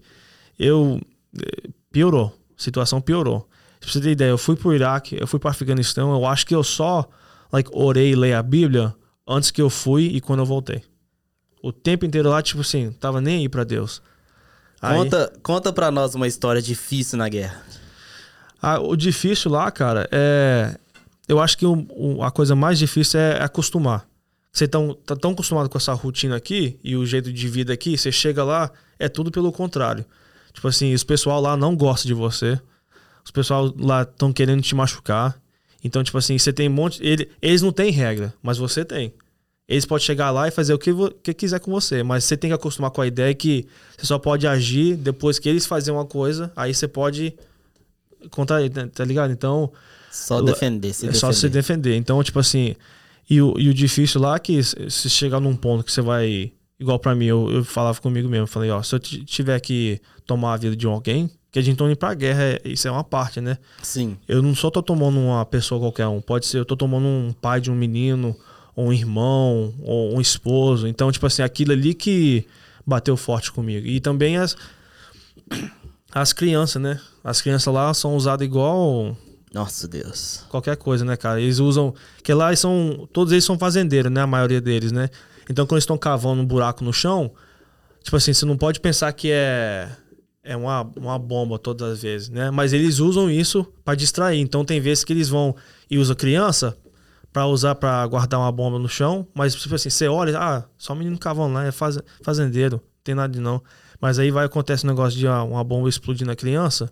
eu eh, piorou, a situação piorou. Pra você ter ideia, eu fui pro Iraque, eu fui pro Afeganistão, eu acho que eu só like, orei e leio a Bíblia antes que eu fui e quando eu voltei. O tempo inteiro lá, tipo assim, tava nem aí pra Deus. Aí, conta, conta pra nós uma história difícil na guerra. Ah, o difícil lá, cara, é. Eu acho que o, o, a coisa mais difícil é acostumar. Você tá, tá tão acostumado com essa rotina aqui e o jeito de vida aqui, você chega lá, é tudo pelo contrário. Tipo assim, os pessoal lá não gosta de você. Os pessoal lá estão querendo te machucar. Então, tipo assim, você tem um monte. Ele, eles não têm regra, mas você tem. Eles podem chegar lá e fazer o que, que quiser com você, mas você tem que acostumar com a ideia que você só pode agir depois que eles fazem uma coisa, aí você pode contar, tá ligado? Então. Só defender, se É defender. só se defender. Então, tipo assim. E o, e o difícil lá é que se chegar num ponto que você vai igual para mim, eu, eu, falava comigo mesmo, falei, ó, se eu tiver que tomar a vida de alguém, que a gente tá indo pra guerra, é, isso é uma parte, né? Sim. Eu não só tô tomando uma pessoa qualquer um, pode ser, eu tô tomando um pai de um menino, ou um irmão, ou um esposo. Então, tipo assim, aquilo ali que bateu forte comigo. E também as as crianças, né? As crianças lá são usadas igual nossa Deus. Qualquer coisa, né, cara? Eles usam. Que lá eles são. Todos eles são fazendeiros, né? A maioria deles, né? Então, quando eles estão cavando um buraco no chão, tipo assim, você não pode pensar que é é uma, uma bomba todas as vezes, né? Mas eles usam isso para distrair. Então, tem vezes que eles vão e usam criança para usar para guardar uma bomba no chão, mas tipo assim, você olha, ah, só um menino cavando lá, é faz, fazendeiro, não tem nada de não. Mas aí vai acontecer um negócio de ah, uma bomba explodir na criança,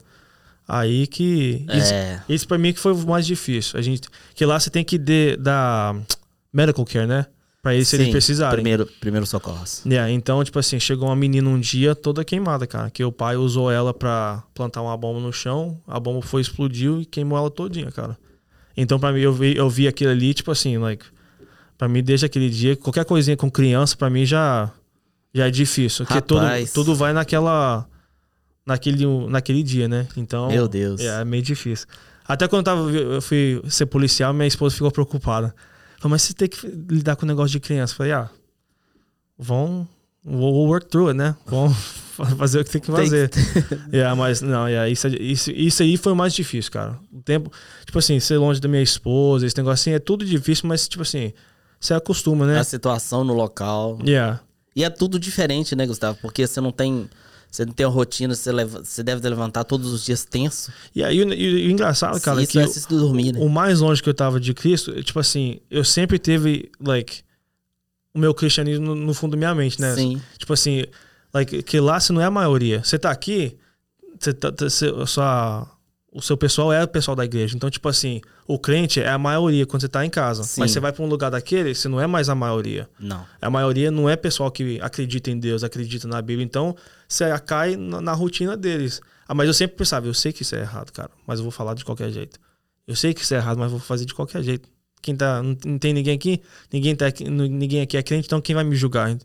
aí que é. isso, isso para mim que foi o mais difícil. A gente que lá você tem que dar medical care, né? Pra eles, se eles precisarem. Primeiro, primeiro socorros. Yeah, então, tipo assim, chegou uma menina um dia toda queimada, cara. Que o pai usou ela pra plantar uma bomba no chão, a bomba foi, explodiu e queimou ela todinha, cara. Então, pra mim, eu vi, eu vi aquilo ali, tipo assim, like. Pra mim, desde aquele dia, qualquer coisinha com criança, pra mim já, já é difícil. Porque tudo, tudo vai naquela. Naquele, naquele dia, né? Então. Meu Deus. É, é meio difícil. Até quando eu, tava, eu fui ser policial, minha esposa ficou preocupada. Falei, mas você tem que lidar com o negócio de criança. Eu falei, ah, vão. We'll work through it, né? Vamos [laughs] fazer o que tem que fazer. [laughs] Yeah, mas não, yeah, isso, isso, isso aí foi o mais difícil, cara. O tempo, tipo assim, ser longe da minha esposa, esse negócio assim, é tudo difícil, mas tipo assim, você acostuma, né? A situação no local. Yeah. E é tudo diferente, né, Gustavo? Porque você não tem você não tem uma rotina, você, leva, você deve levantar todos os dias tenso. E aí, o, e, o engraçado, cara, Isso é que dormir, né? o mais longe que eu tava de Cristo, tipo assim, eu sempre teve, like, o meu cristianismo no, no fundo da minha mente, né? Sim. Tipo assim, like, que lá você não é a maioria. Você tá aqui, você tá, você, sua, o seu pessoal é o pessoal da igreja. Então, tipo assim, o crente é a maioria quando você tá em casa. Sim. Mas você vai para um lugar daquele, você não é mais a maioria. Não. A maioria não é pessoal que acredita em Deus, acredita na Bíblia. Então, você cai na, na rotina deles. Ah, mas eu sempre pensava, eu sei que isso é errado, cara, mas eu vou falar de qualquer jeito. Eu sei que isso é errado, mas vou fazer de qualquer jeito. Quem tá, não, tem ninguém aqui, ninguém tá aqui, ninguém aqui é crente, então quem vai me julgar?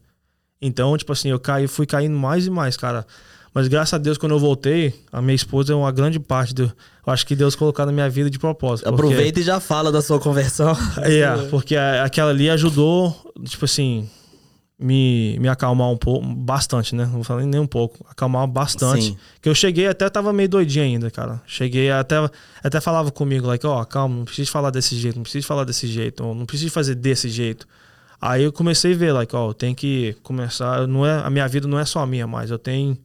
Então, tipo assim, eu caí, fui caindo mais e mais, cara. Mas graças a Deus, quando eu voltei, a minha esposa é uma grande parte do. Eu acho que Deus colocou na minha vida de propósito. Porque... Aproveita e já fala da sua conversão. [laughs] É, porque aquela ali ajudou, tipo assim, me, me acalmar um pouco, bastante, né? Não vou falar nem um pouco, acalmar bastante. Sim. Que eu cheguei até tava meio doidinho ainda, cara. Cheguei até até falava comigo, like, ó, oh, calma, não precisa falar desse jeito, não precisa falar desse jeito, não precisa fazer desse jeito. Aí eu comecei a ver, like, ó, oh, tem que começar, não é, a minha vida não é só a minha mais, eu tenho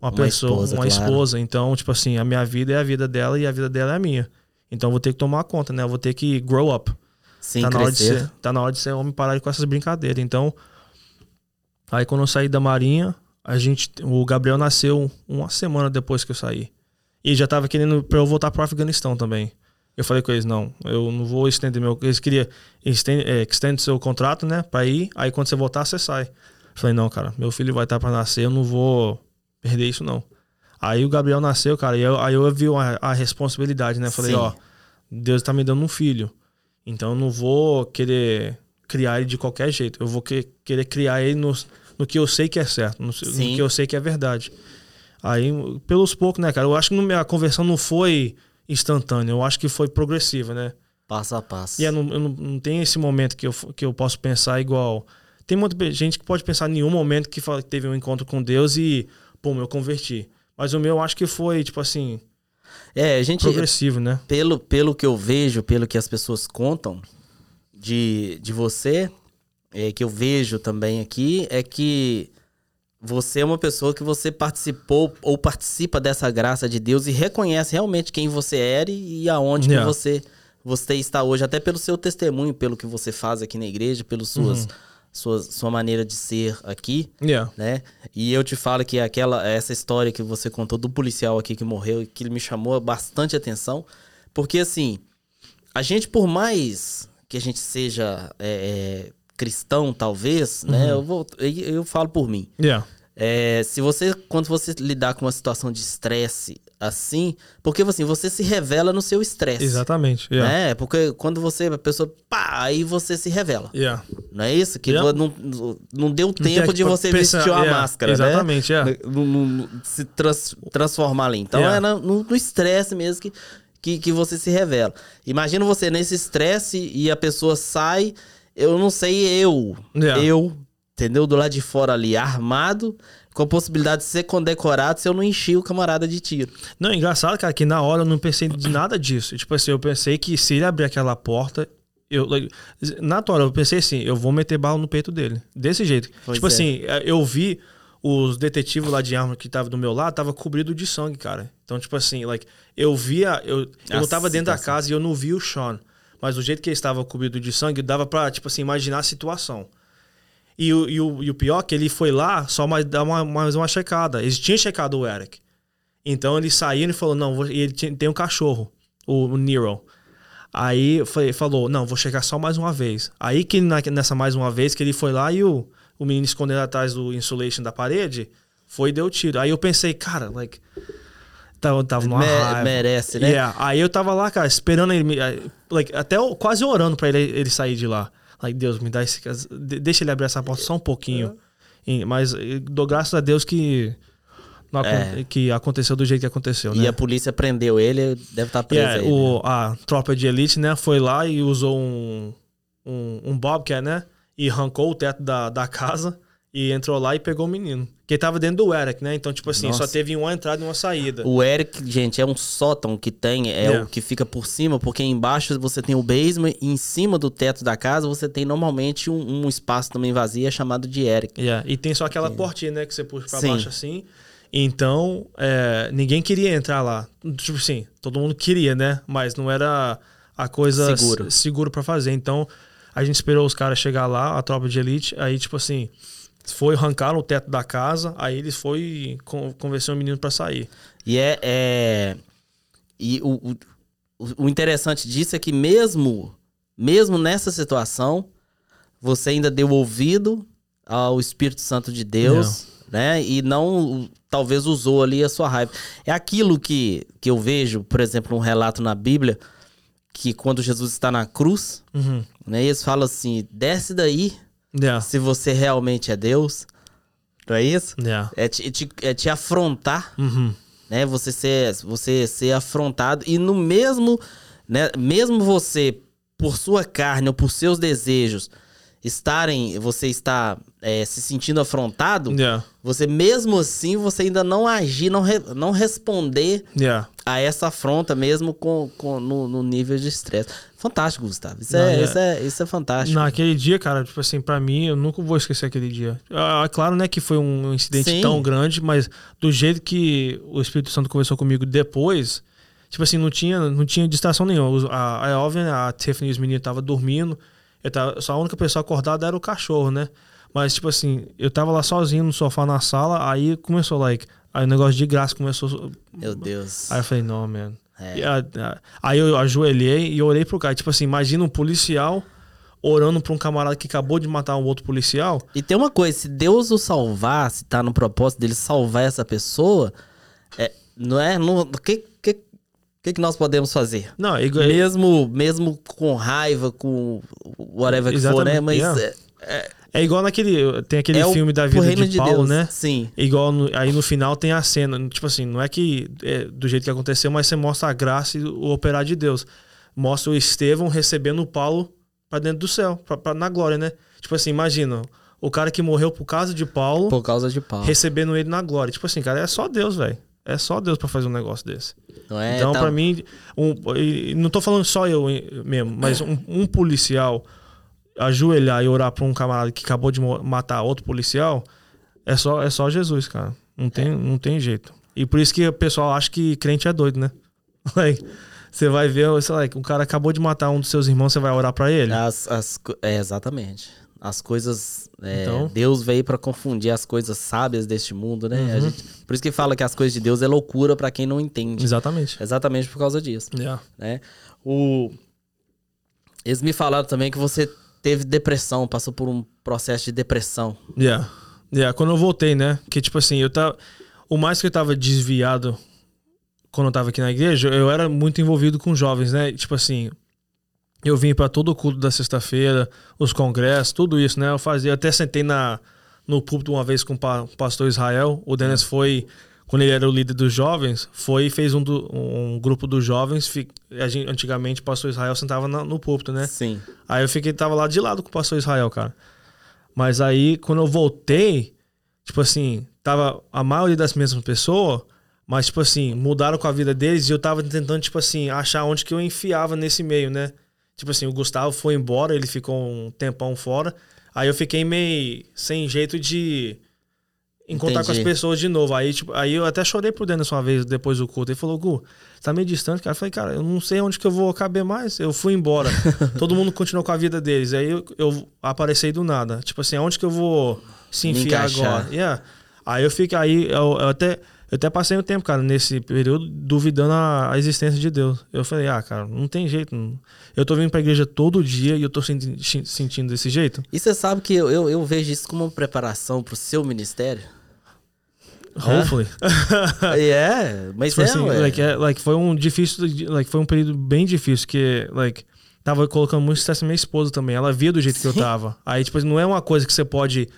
uma, uma pessoa, esposa, uma claro. esposa. Então, tipo assim, a minha vida é a vida dela e a vida dela é a minha. Então, eu vou ter que tomar conta, né? Eu vou ter que grow up. Sim, tá, na hora de ser, tá na hora de ser homem parar com essas brincadeiras. Então, aí quando eu saí da Marinha, a gente, o Gabriel nasceu uma semana depois que eu saí. E já tava querendo pra eu voltar pro Afeganistão também. Eu falei com eles, não, eu não vou estender meu. Eles queriam extend, é, extend seu contrato, né? Pra ir. Aí quando você voltar, você sai. Eu falei, não, cara, meu filho vai estar tá pra nascer, eu não vou perder isso não. Aí o Gabriel nasceu, cara, e eu, aí eu vi a, a responsabilidade, né? Falei, Sim. ó, Deus tá me dando um filho. Então eu não vou querer criar ele de qualquer jeito. Eu vou que, querer criar ele no, no que eu sei que é certo, no, no, que eu sei que é verdade. Aí, pelos poucos, né, cara? Eu acho que a conversão não foi instantânea, eu acho que foi progressiva, né? Passo a passo. E eu não, eu não, não tem esse momento que eu, que eu posso pensar igual. Tem muita gente que pode pensar em nenhum momento que teve um encontro com Deus e pô, eu converti. Mas o meu acho que foi, tipo assim. É, a gente. Progressivo, né? Pelo, pelo que eu vejo, pelo que as pessoas contam de, de você, é, que eu vejo também aqui, é que você é uma pessoa que você participou ou participa dessa graça de Deus e reconhece realmente quem você era e aonde yeah. você, você está hoje, até pelo seu testemunho, pelo que você faz aqui na igreja, pelas suas. Uhum sua, sua maneira de ser aqui, yeah. né? E eu te falo que aquela essa história que você contou do policial aqui que morreu, que me chamou bastante atenção, porque assim, a gente por mais que a gente seja é, é, cristão, talvez, né? uhum. né? Eu vou, eu, eu, falo por mim. Yeah. É, se você, quando você lidar com uma situação de estresse assim, porque assim, você se revela no seu estresse. Exatamente. Yeah. Né? Porque quando você, a pessoa, pá, aí você se revela. Yeah. Não é isso? Que yeah. não, não deu tempo de você pensar, vestir uma yeah. máscara, Exatamente, né? No, no, se trans, transformar ali. Então é no estresse mesmo que, que, que você se revela. Imagina você nesse estresse e a pessoa sai, eu não sei, eu, eu entendeu? Do lado de fora ali, armado, com a possibilidade de ser condecorado se eu não enchi o camarada de tiro. Não, é engraçado, cara, que na hora eu não pensei de nada disso. Tipo assim, eu pensei que se ele abrir aquela porta, eu, na hora eu pensei assim, eu vou meter bala no peito dele. Desse jeito. Pois tipo é. assim, é, eu vi os detetives lá de arma que tava do meu lado, tava cobrido de sangue, cara. Então, tipo assim, like, eu via, eu, eu Nossa, não tava dentro da casa e eu não vi o Sean. Mas do jeito que ele estava cobrido de sangue, dava pra, tipo assim, imaginar a situação. E o, e o, e o pior é que ele foi lá só mais dar uma, mais uma checada. Eles tinham checado o Eric. Então ele saiu e falou: não, ele tem um cachorro, o, o Nero. Aí foi, falou, não, vou chegar só mais uma vez. Aí que nessa mais uma vez que ele foi lá e o, o menino escondendo atrás do insulation da parede, foi e deu tiro. Aí eu pensei, cara, like... Tava, tava numa Me, raiva. Merece, né? Yeah. Aí eu tava lá, cara, esperando ele... Like, até quase orando pra ele, ele sair de lá. Like, Deus, me dá esse... Deixa ele abrir essa porta só um pouquinho. É. Mas dou graças a Deus que é. que aconteceu do jeito que aconteceu, e né? a polícia prendeu ele, deve estar tá preso yeah, aí, o, né? A tropa de elite, né, foi lá e usou um, um, um Bobcat, né? E arrancou o teto da, da casa e entrou lá e pegou o menino. Que tava dentro do Eric, né? Então, tipo assim, Nossa. só teve uma entrada e uma saída. O Eric, gente, é um sótão que tem, é yeah. o que fica por cima, porque embaixo você tem o basement e em cima do teto da casa você tem normalmente um, um espaço também vazio chamado de Eric. Yeah. E tem só aquela portinha, né, que você puxa pra Sim. baixo assim. Então, é, ninguém queria entrar lá. Tipo assim, todo mundo queria, né? Mas não era a coisa seguro, seguro para fazer. Então, a gente esperou os caras chegar lá, a tropa de elite. Aí, tipo assim, foi arrancar o teto da casa. Aí eles foi convencer o menino para sair. E é. é... E o, o, o interessante disso é que, mesmo, mesmo nessa situação, você ainda deu ouvido ao Espírito Santo de Deus, não. né? E não talvez usou ali a sua raiva. É aquilo que, que eu vejo, por exemplo, um relato na Bíblia, que quando Jesus está na cruz, uhum. né, eles falam assim: desce daí, yeah. se você realmente é Deus. Não é isso? Yeah. É, te, é te, é te afrontar, uhum. né? Você ser, você ser afrontado. E no mesmo, né? Mesmo você, por sua carne ou por seus desejos, estarem, você está é, se sentindo afrontado, yeah. você mesmo assim, você ainda não agir, não, re, não responder yeah. a essa afronta mesmo com, com no, no nível de estresse. Fantástico, Gustavo. Isso, não, é, é, isso, é, isso é fantástico. Naquele dia, cara, tipo assim, para mim, eu nunca vou esquecer aquele dia. É claro, né, que foi um incidente Sim. tão grande, mas do jeito que o Espírito Santo conversou comigo depois, tipo assim, não tinha, não tinha distração nenhuma. A, a, a a Tiffany e os meninos estavam dormindo, eu tava, só a única pessoa acordada era o cachorro, né? Mas, tipo assim, eu tava lá sozinho no sofá na sala, aí começou, like, aí o negócio de graça começou. Meu Deus. Aí eu falei, não, man. É. Aí eu ajoelhei e orei pro cara. Tipo assim, imagina um policial orando pra um camarada que acabou de matar um outro policial. E tem uma coisa, se Deus o salvar, se tá no propósito dele salvar essa pessoa, é, não é? Não, que, que, que, nós podemos fazer? Não, mesmo, mesmo com raiva, com whatever que for, né? Mas yeah. é, é, é, igual naquele. Tem aquele é filme da vida de, de Paulo, Deus. né? Sim. Igual no, aí no final tem a cena. Tipo assim, não é que é do jeito que aconteceu, mas você mostra a graça e o operar de Deus. Mostra o Estevão recebendo o Paulo para dentro do céu, pra, pra, na glória, né? Tipo assim, imagina. O cara que morreu por causa de Paulo. Por causa de Paulo. Recebendo ele na glória. Tipo assim, cara, é só Deus, velho. É só Deus para fazer um negócio desse. Não é, então, tá... para mim, um, não tô falando só eu mesmo, mas um, um, policial ajoelhar e orar pra um camarada que acabou de matar outro policial, é só, é só Jesus, cara. Não tem, é. não tem jeito. E por isso que o pessoal acha que crente é doido, né? [laughs] você vai ver, sei lá, um cara acabou de matar um dos seus irmãos, você vai orar para ele? As, as, é, exatamente as coisas. É, então... Deus veio para confundir as coisas sábias deste mundo, né? Uhum. Gente, por isso que fala que as coisas de Deus é loucura para quem não entende. Exatamente. Exatamente por causa disso. Yeah. Né? O... Eles me falaram também que você teve depressão, passou por um processo de depressão. Yeah. Yeah. Quando eu voltei, né? Que tipo assim, eu tava. O mais que eu tava desviado quando eu tava aqui na igreja, eu era muito envolvido com jovens, né? Tipo assim, eu vim para todo o culto da sexta-feira, os congressos, tudo isso, né? Eu fazia, até sentei na, no púlpito uma vez com o pastor Israel. O Dennis foi, quando ele era o líder dos jovens, foi e fez um, do, um grupo dos jovens. Gente, antigamente o pastor Israel sentava na, no púlpito, né? Sim. Aí eu fiquei, tava lá de lado com o pastor Israel, cara. Mas aí, quando eu voltei, tipo assim, tava a maioria das mesmas pessoas, mas, tipo assim, mudaram com a vida deles e eu tava tentando, tipo assim, achar onde que eu enfiava nesse meio, né? Tipo assim, o Gustavo foi embora, ele ficou um tempão fora. Aí eu fiquei meio sem jeito de encontrar Entendi. com as pessoas de novo. Aí, tipo, aí eu até chorei pro Denis uma vez depois do culto. Ele falou, Gu, tá meio distante, cara. Eu falei, cara, eu não sei onde que eu vou caber mais. Eu fui embora. [laughs] Todo mundo continuou com a vida deles. Aí eu, eu apareci do nada. Tipo assim, aonde que eu vou se enfiar agora? Yeah. Aí eu fiquei, aí eu, eu até. Eu até passei um tempo, cara, nesse período, duvidando a, a, existência de Deus. Eu falei, ah, cara, não tem jeito. Não. Eu tô vindo pra igreja todo dia e eu tô senti sentindo desse jeito. E você sabe que eu, eu, eu, vejo isso como uma preparação pro seu ministério? Hopefully. [laughs] É, yeah, mas tipo é, assim, like, é, like, foi um difícil, like, foi um período bem difícil, que, like, tava colocando muito estresse na minha esposa também. Ela via do jeito Sim. que eu tava. Aí, tipo, não é uma coisa que você pode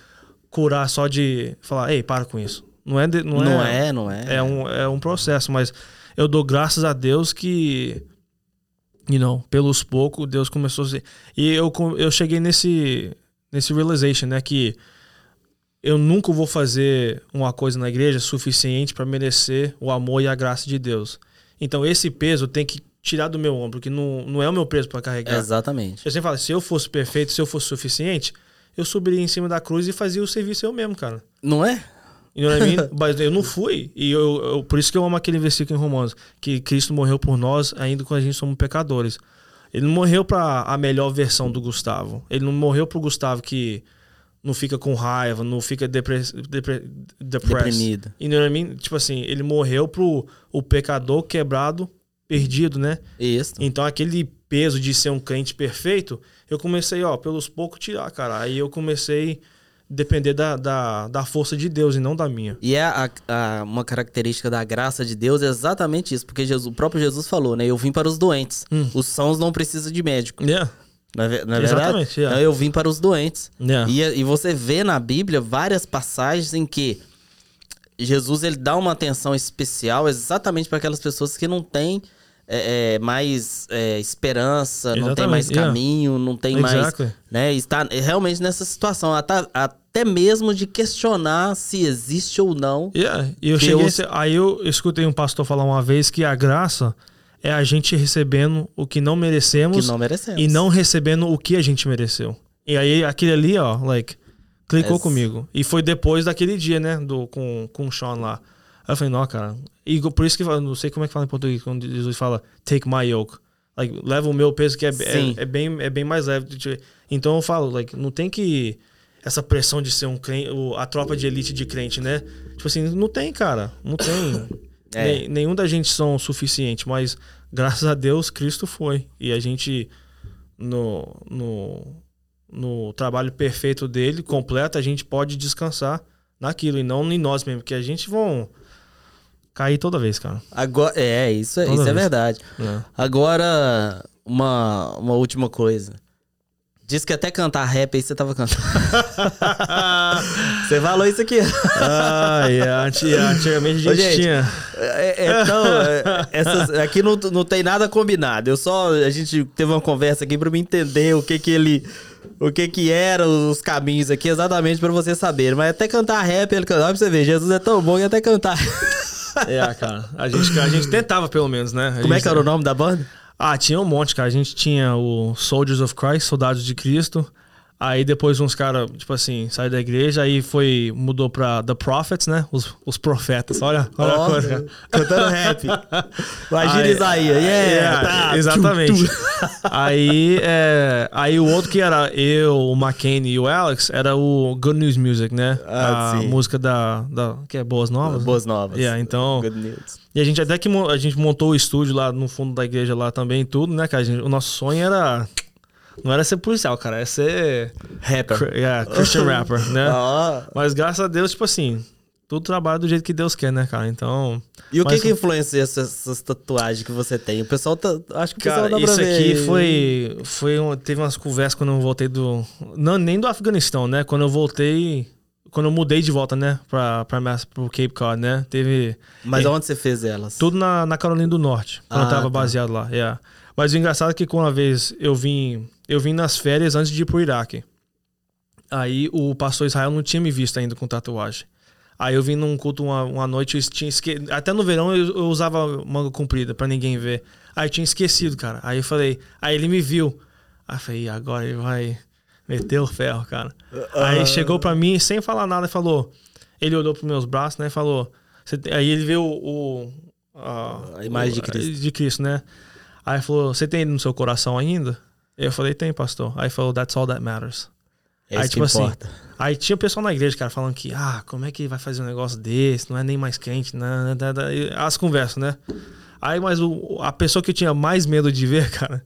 curar só de falar, ei, para com isso. Não é, de, não, não é, é, não é. É um, é um processo, mas eu dou graças a Deus que, you know, pelos poucos, Deus começou a ser. E eu, eu cheguei nesse, nesse realization, né, que eu nunca vou fazer uma coisa na igreja suficiente para merecer o amor e a graça de Deus. Então esse peso tem que tirar do meu ombro, que não, não é o meu peso para carregar. Exatamente. Eu sempre falo, se eu fosse perfeito, se eu fosse suficiente, eu subiria em cima da cruz e fazia o serviço eu mesmo, cara. Não é? You know what I mean? [laughs] Mas eu não fui. E eu, eu, por isso que eu amo aquele versículo em Romanos, que Cristo morreu por nós ainda quando a gente somos pecadores. Ele não morreu para a melhor versão do Gustavo. Ele não morreu pro Gustavo que não fica com raiva, não fica depre, depre, deprimido. You know what I mean? Tipo assim, ele morreu pro o pecador quebrado, perdido, né? Isso. Então aquele peso de ser um crente perfeito, eu comecei, ó, pelos poucos tirar, cara. Aí eu comecei depender da, da, da, força de Deus e não da minha. E é a, a, uma característica da graça de Deus é exatamente isso, porque Jesus, o próprio Jesus falou, né? Eu vim para os doentes. Hum. Os sãos não precisam de médico. Yeah. Não é, não é verdade? Yeah. Então, eu vim para os doentes. Yeah. E, e você vê na Bíblia várias passagens em que Jesus ele dá uma atenção especial exatamente para aquelas pessoas que não têm é, é, mais é, esperança, Exatamente, não tem mais caminho, yeah. não tem exactly. mais. Né, está realmente nessa situação, até mesmo de questionar se existe ou não. Yeah. E eu cheguei, aí eu escutei um pastor falar uma vez que a graça é a gente recebendo o que não merecemos, que não merecemos. e não recebendo o que a gente mereceu. E aí aquele ali, ó, like, clicou comigo. E foi depois daquele dia, né, do, com, com o Sean lá. Aí eu falei, não, cara. E por isso que eu não sei como é que fala em português, quando Jesus fala, take my yoke. Like, leva o meu peso, que é, é, é, bem, é bem mais leve. Então eu falo, like, não tem que. Essa pressão de ser um crente, a tropa de elite de crente, né? Tipo assim, não tem, cara. Não tem. [coughs] é. nenhum da gente são o suficiente, mas graças a Deus Cristo foi. E a gente, no, no, no trabalho perfeito dele, completo, a gente pode descansar naquilo e não em nós mesmo, porque a gente vão cair toda vez, cara. Agora, é, isso, é, isso é verdade. É. Agora, uma, uma última coisa. Diz que até cantar rap aí você tava cantando. [laughs] você falou isso aqui. ah, yeah. antigamente a gente, gente tinha. É, é, então, é, essas, aqui não, não tem nada combinado. Eu só. A gente teve uma conversa aqui pra me entender o que que ele. O que que eram os caminhos aqui exatamente pra você saber. Mas até cantar rap, ele cantava pra você ver. Jesus é tão bom e até cantar. É, cara. A gente, a gente tentava, pelo menos, né? A Como é que era o nome da banda? Ah, tinha um monte, cara. A gente tinha o Soldiers of Christ, Soldados de Cristo. Aí depois uns caras, tipo assim, saíram da igreja, aí foi, mudou pra The Prophets, né? Os, os profetas. Olha, olha a coisa. Cantando rap. [laughs] Imagina Isaías. Yeah, yeah, tá. Exatamente. aí, é, aí o outro que era eu, o McCain e o Alex, era o Good News Music, né? Ah, a sim. música da, da. que é Boas Novas? Boas Novas. Yeah, então. Good News. E a gente até que a gente montou o estúdio lá no fundo da igreja lá também, tudo, né, cara? o nosso sonho era não era ser policial, cara, era ser. Rapper. Yeah, Christian rapper, né? [laughs] Ah. Mas graças a Deus, tipo assim, tudo trabalha do jeito que Deus quer, né, cara? Então. E o que que influencia essas, essas, tatuagens que você tem? O pessoal tá. Acho que o pessoal cara, dá isso aqui foi. foi um, teve umas conversas quando eu voltei do. Não, nem do Afeganistão, né? Quando eu voltei. Quando eu mudei de volta, né? Pra, pra, pro Cape Cod, né? Teve. Mas é, onde você fez elas? Tudo na, na Carolina do Norte, quando ah, eu tava tá. baseado lá. Yeah. Mas o engraçado é que quando uma vez eu vim eu vim nas férias antes de ir pro Iraque. Aí o pastor Israel não tinha me visto ainda com tatuagem. Aí eu vim num culto uma, uma noite, eu tinha esque... até no verão eu, eu usava manga comprida para ninguém ver. Aí eu tinha esquecido, cara. Aí eu falei, aí ele me viu. Aí eu falei, agora ele vai meter o ferro, cara. Uh... Aí chegou para mim sem falar nada e falou, ele olhou pros meus braços, né, e falou, aí ele viu o, o a, a imagem de Cristo. de Cristo, né? Aí falou, você tem ele no seu coração ainda? Eu falei, tem, pastor. Aí falou, that's all that matters. É aí, tipo assim. Aí tinha o pessoal na igreja, cara, falando que, ah, como é que vai fazer um negócio desse? Não é nem mais crente, nada, nada. As conversas, né? Aí, mas o, a pessoa que eu tinha mais medo de ver, [laughs] cara,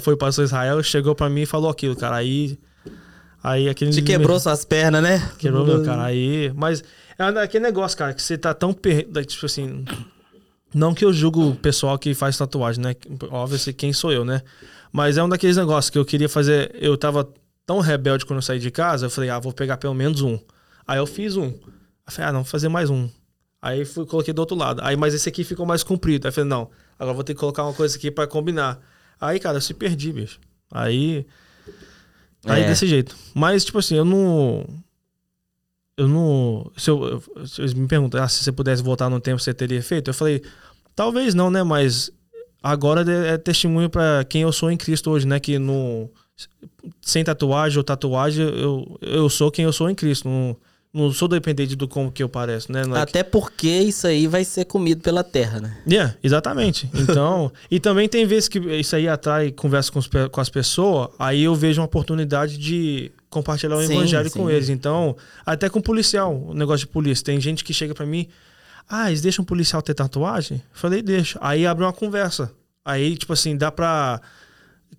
foi o pastor Israel, chegou para mim e falou aquilo, cara. Aí. Aí aquele. Te quebrou me... suas pernas, né? Quebrou meu, cara. Aí. Mas é aquele negócio, cara, que você tá tão. Per... Tipo assim. Não que eu julgo o pessoal que faz tatuagem, né? Óbvio, quem sou eu, né? Mas é um daqueles negócios que eu queria fazer. Eu tava tão rebelde quando eu saí de casa, eu falei, ah, vou pegar pelo menos um. Aí eu fiz um. Eu falei, ah, não, vou fazer mais um. Aí fui, coloquei do outro lado. Aí, mas esse aqui ficou mais comprido. Aí eu falei, não, agora vou ter que colocar uma coisa aqui para combinar. Aí, cara, eu se perdi, bicho. Aí. Aí é. desse jeito. Mas, tipo assim, eu não. Eu não. Se, eu, se eles me perguntam, ah, se você pudesse voltar no tempo, você teria feito? Eu falei, talvez não, né? Mas agora é, é testemunho para quem eu sou em Cristo hoje, né? Que no sem tatuagem ou tatuagem, eu, eu sou quem eu sou em Cristo. Não, não sou dependente do como que eu pareço, né? Like... Até porque isso aí vai ser comido pela terra, né? Yeah, exatamente. Então, [laughs] e também tem vezes que isso aí atrai conversa com, os, com as pessoas, aí eu vejo uma oportunidade de compartilhar o sim, evangelho sim. com eles. Então, até com policial, o negócio de polícia. Tem gente que chega para mim, ah, eles deixam um policial ter tatuagem? Falei, deixa. Aí abre uma conversa. Aí, tipo assim, dá pra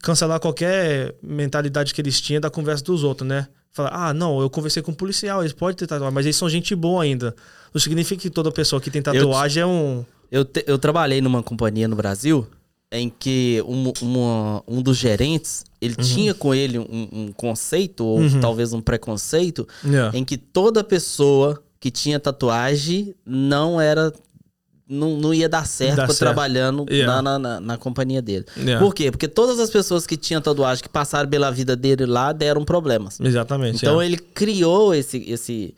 cancelar qualquer mentalidade que eles tinham da conversa dos outros, né? Falar, ah, não, eu conversei com um policial, eles podem ter tatuagem, mas eles são gente boa ainda. Não significa que toda pessoa que tem tatuagem eu, é um. Eu, te, eu trabalhei numa companhia no Brasil em que um, uma, um dos gerentes, ele uhum. tinha com ele um, um conceito, ou uhum. talvez um preconceito, yeah. em que toda pessoa que tinha tatuagem não era não, não ia dar certo, certo. trabalhando yeah. na, na, na, companhia dele. Yeah. Por quê? Porque todas as pessoas que tinham tatuagem, que passaram pela vida dele lá, deram problemas. Exatamente. Então yeah. ele criou esse, esse,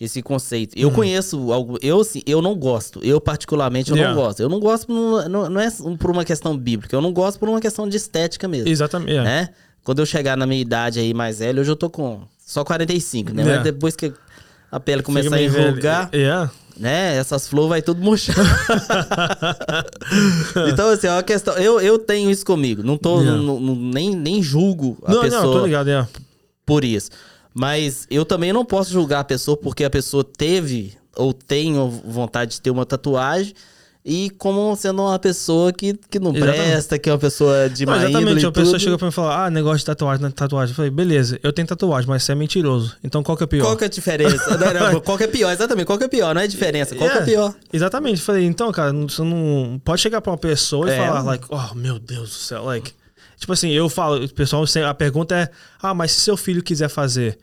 esse conceito. Eu uhum. conheço algo. Eu, assim, eu não gosto. Eu, particularmente, eu não gosto. Eu não gosto por, não, não é por uma questão bíblica. Eu não gosto por uma questão de estética mesmo. Exatamente. Né? Quando eu chegar na minha idade aí mais velha, hoje eu tô com só 45, né? Mas depois que a pele começar a enrugar. Yeah né? Essas flores vai tudo murchar. [laughs] então, assim, é uma questão. Eu, eu tenho isso comigo. Não tô. Yeah. nem, nem julgo a não, pessoa. Não, tô ligado, yeah. Por isso. Mas eu também não posso julgar a pessoa porque a pessoa teve ou tem vontade de ter uma tatuagem e como sendo uma pessoa que, que não exatamente. presta, que é uma pessoa de não, má Exatamente, a pessoa chegou pra mim e falou, ah, negócio de tatuagem, tatuagem. Eu falei, beleza, eu tenho tatuagem, mas você é mentiroso. Então qual que é pior? Qual que é a diferença? não, não, [laughs] qual que é pior? Exatamente, qual que é pior? Não é diferença, qual é, que é pior? Exatamente, eu falei, então, cara, você não pode chegar pra uma pessoa e é. falar, like, oh, meu Deus do céu, like... Tipo assim, eu falo, o pessoal, a pergunta é, ah, mas se seu filho quiser fazer?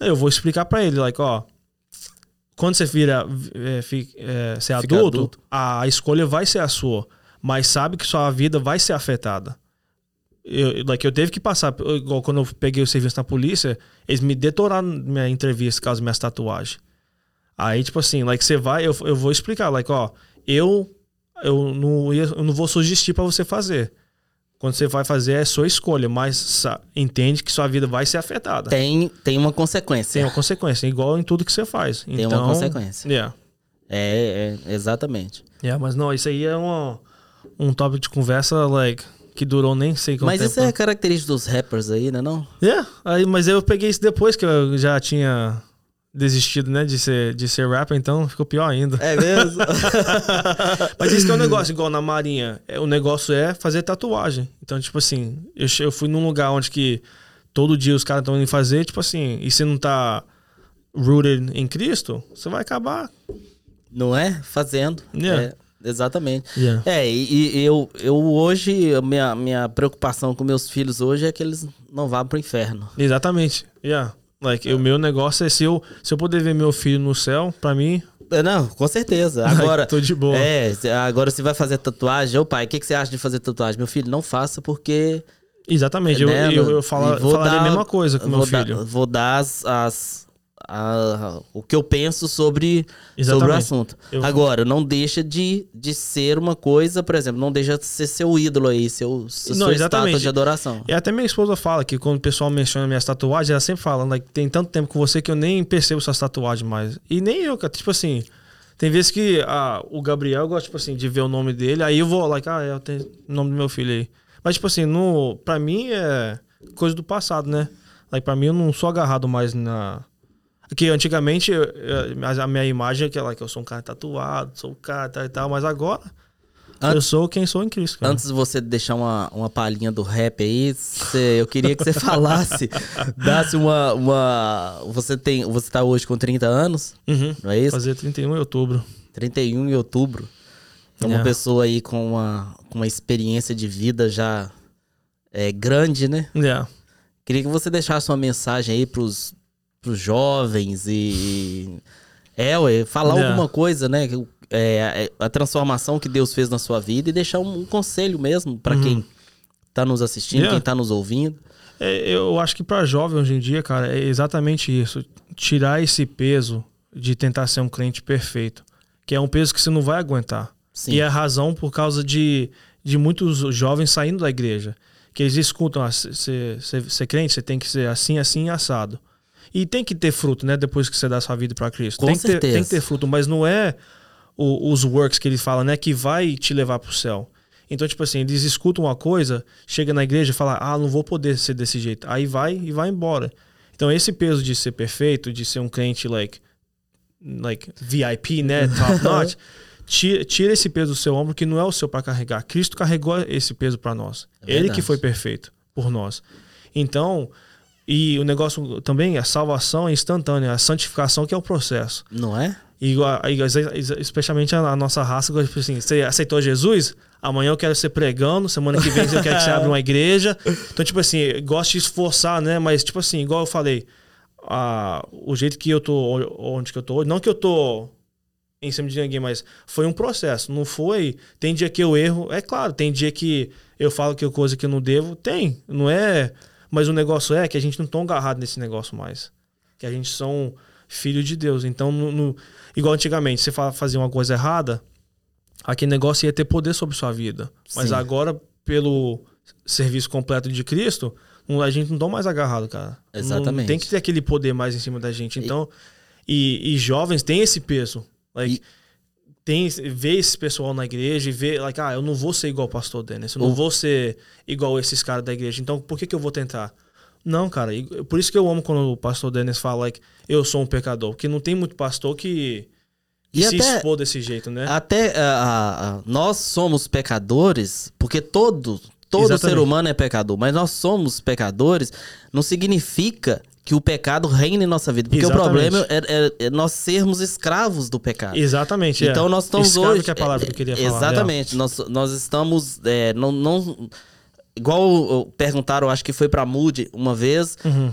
Eu vou explicar para ele, like, ó, oh, quando você vira é, é, ser adulto, adulto, a escolha vai ser a sua. Mas sabe que sua vida vai ser afetada. Eu, like, eu teve que passar, igual quando eu peguei o serviço na polícia, eles me detonaram minha entrevista, caso minhas tatuagens. Aí, tipo assim, like, você vai, eu, eu vou explicar, like, ó, eu, eu, não, eu não vou sugestir para você fazer. Quando você vai fazer é sua escolha, mas entende que sua vida vai ser afetada. Tem, tem uma consequência. Tem uma consequência, igual em tudo que você faz. Tem então, uma consequência. Yeah. É, é, exatamente. Yeah, mas não, isso aí é uma, um tópico de conversa, like, que durou nem sei quanto Mas tempo. isso é característica dos rappers aí, né não? Yeah, aí, mas eu peguei isso depois que eu já tinha desistido, né, de ser, de ser rapper, então ficou pior ainda. É mesmo? [laughs] Mas isso que é um negócio, igual na Marinha. É, o negócio é fazer tatuagem. Então, tipo assim, eu, eu fui num lugar onde que todo dia os caras estão indo fazer, tipo assim, e você não tá rooted em Cristo, você vai acabar. Não é? Fazendo. Yeah. É, exatamente. Yeah. É, e, e, eu, eu hoje, a minha, minha preocupação com meus filhos hoje é que eles não vá pro inferno. Exatamente. Yeah. Like, o meu negócio é se eu, se eu poder ver meu filho no céu, pra mim. É, não, com certeza. [laughs] Agora. Tô de boa. É, agora você vai fazer tatuagem. Ô pai, o que, que você acha de fazer tatuagem? Meu filho, não faça porque. Exatamente, né, eu, eu, eu falo, falaria dar, a mesma coisa com meu filho. Dar, vou dar as, as a, o que eu penso sobre, sobre o assunto. Eu Agora, não deixa de, de ser uma coisa, por exemplo, não deixa de ser seu ídolo aí, seu, seu não, estátua de adoração. E até minha esposa fala que quando o pessoal menciona minhas tatuagens, ela sempre fala, like, tem tanto tempo com você que eu nem percebo essas tatuagens mais. E nem eu, cara, tipo assim, tem vezes que ah, o Gabriel gosta, tipo assim, de ver o nome dele, aí eu vou, like, ah, eu tenho o nome do meu filho aí. Mas, tipo assim, no, pra mim é coisa do passado, né? Like, pra mim eu não sou agarrado mais na Que antigamente a minha imagem é aquela que eu sou um cara tatuado, sou um cara tal e tal, mas agora Antes, eu sou quem sou em Cristo. Cara. Antes de você deixar uma, uma palhinha do rap aí, você, eu queria que você [laughs] falasse, dasse uma, uma. Você tem. Você tá hoje com 30 anos? Uhum. Não é isso? Fazer 31 em outubro. 31 em outubro. É uma é. pessoa aí com uma, com uma experiência de vida já é, grande, né? É. Queria que você deixasse uma mensagem aí pros, pros jovens e. É, ué, falar é. alguma coisa, né? É, é, a transformação que Deus fez na sua vida e deixar um, um conselho mesmo para uhum. quem tá nos assistindo, yeah. quem tá nos ouvindo. É, eu acho que para jovem hoje em dia, cara, é exatamente isso. Tirar esse peso de tentar ser um crente perfeito, que é um peso que você não vai aguentar. Sim. E é a razão por causa de, de muitos jovens saindo da igreja que eles escutam, ah, ser, ser, ser crente, você tem que ser assim, assim, assado. E tem que ter fruto, né? Depois que você dá sua vida para Cristo. Com tem certeza. Que ter, tem que ter fruto, mas não é o, os works que eles falam, né? Que vai te levar pro céu. Então, tipo assim, eles escutam uma coisa, chega na igreja e fala, ah, não vou poder ser desse jeito. Aí vai e vai embora. Então, esse peso de ser perfeito, de ser um crente, like, like VIP, né? [laughs] Top notch. Tira, tira esse peso do seu ombro que não é o seu para carregar. Cristo carregou esse peso para nós. É Ele que foi perfeito por nós. Então, e o negócio também, a salvação é instantânea, a santificação que é o processo. Não é? E, especialmente a, nossa raça, tipo assim, você aceitou Jesus? Amanhã eu quero ser pregando, semana que vem eu quero que você abra uma igreja. Então, tipo assim, gosto de esforçar, né? Mas, tipo assim, igual eu falei, a, o jeito que eu tô, onde que eu tô hoje, não que eu tô em cima de ninguém, mas foi um processo. Não foi. Tem dia que eu erro, é claro, tem dia que eu falo que eu coisa que eu não devo, tem. Não é. Mas o negócio é que a gente não tá agarrado nesse negócio mais. Que a gente são filho de Deus. Então, no, no, igual antigamente, você fazia uma coisa errada, aquele negócio ia ter poder sobre sua vida. Sim. Mas agora, pelo serviço completo de Cristo, a gente não tá mais agarrado, cara. Exatamente. Não tem que ter aquele poder mais em cima da gente. Então, e, e jovens têm esse peso. Like, e... tem, ver esse pessoal na igreja e ver, like, ah, eu não vou ser igual o pastor Dennis, eu não vou ser igual esses caras da igreja, então por que, que eu vou tentar? Não, cara, por isso que eu amo quando o pastor Dennis fala, like, eu sou um pecador, porque não tem muito pastor que, que se até, expor desse jeito, né? Até uh, uh, nós somos pecadores, porque todo, todo Exatamente. ser humano é pecador, mas nós somos pecadores, não significa que o pecado reine em nossa vida. Porque Exatamente. o problema é, é, é, nós sermos escravos do pecado. Exatamente. É. Então é. nós estamos Escravo hoje. que é a palavra que eu queria falar. Exatamente. Nós, nós estamos. É, não, não, igual perguntaram, acho que foi para Moody uma vez. Uhum.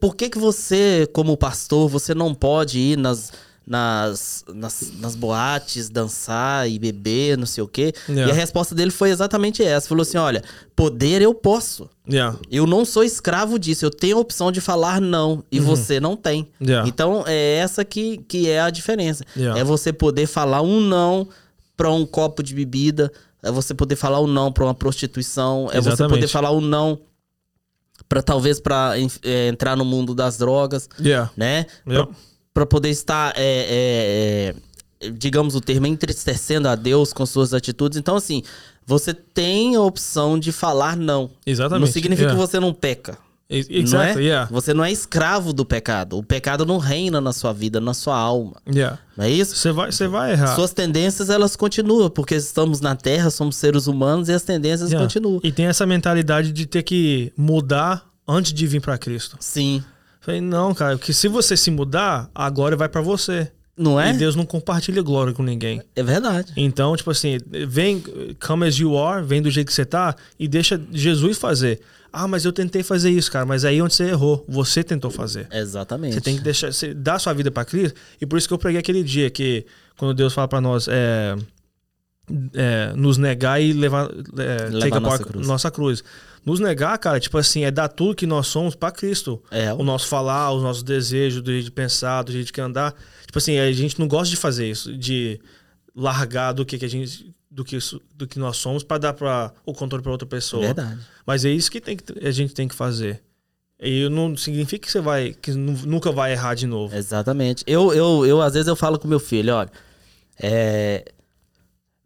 Por que, que você, como pastor, você não pode ir nas nas, nas, nas boates, dançar e beber, não sei o quê. Yeah. E a resposta dele foi exatamente essa. Falou assim: olha, poder eu posso. Yeah. Eu não sou escravo disso. Eu tenho a opção de falar não. E uhum. você não tem. Yeah. Então é essa que, que é a diferença. É você poder falar um não para um copo de bebida. É você poder falar um não para uma prostituição. É Exatamente. você poder falar um não para talvez para é, entrar no mundo das drogas, né? Pra, para poder estar, é, é, é, digamos o termo, entristecendo a Deus com suas atitudes. Então, assim, você tem a opção de falar não. Exatamente. Não significa yeah. que você não peca. Exactly, não é? yeah. Você não é escravo do pecado. O pecado não reina na sua vida, na sua alma. Yeah. Não é isso? Você vai, vai errar. Suas tendências elas continuam, porque estamos na Terra, somos seres humanos e as tendências yeah. continuam. E tem essa mentalidade de ter que mudar antes de vir para Cristo. Sim. Falei, não, cara, porque se você se mudar, agora vai para você. Não é? E Deus não compartilha glória com ninguém. É verdade. Então, tipo assim, vem, come as you are, vem do jeito que você tá e deixa Jesus fazer. Ah, mas eu tentei fazer isso, cara, mas aí onde você errou, você tentou fazer. Exatamente. Você tem que deixar, você dá sua vida para Cristo. E por isso que eu preguei aquele dia que quando Deus fala para nós, é, é, nos negar e levar, é, levar nossa, cruz. nossa cruz nos negar, cara, tipo assim, é dar tudo que nós somos para Cristo. É. O nosso falar, os nossos desejos, do jeito de pensar, do jeito de andar. Tipo assim, a gente não gosta de fazer isso, de largar do que, que a gente do que, do que nós somos para dar para o controle para outra pessoa. Verdade. Mas é isso que, tem que a gente tem que fazer. E não significa que você vai que nunca vai errar de novo. Exatamente. Eu, eu, eu às vezes eu falo com meu filho, olha, é...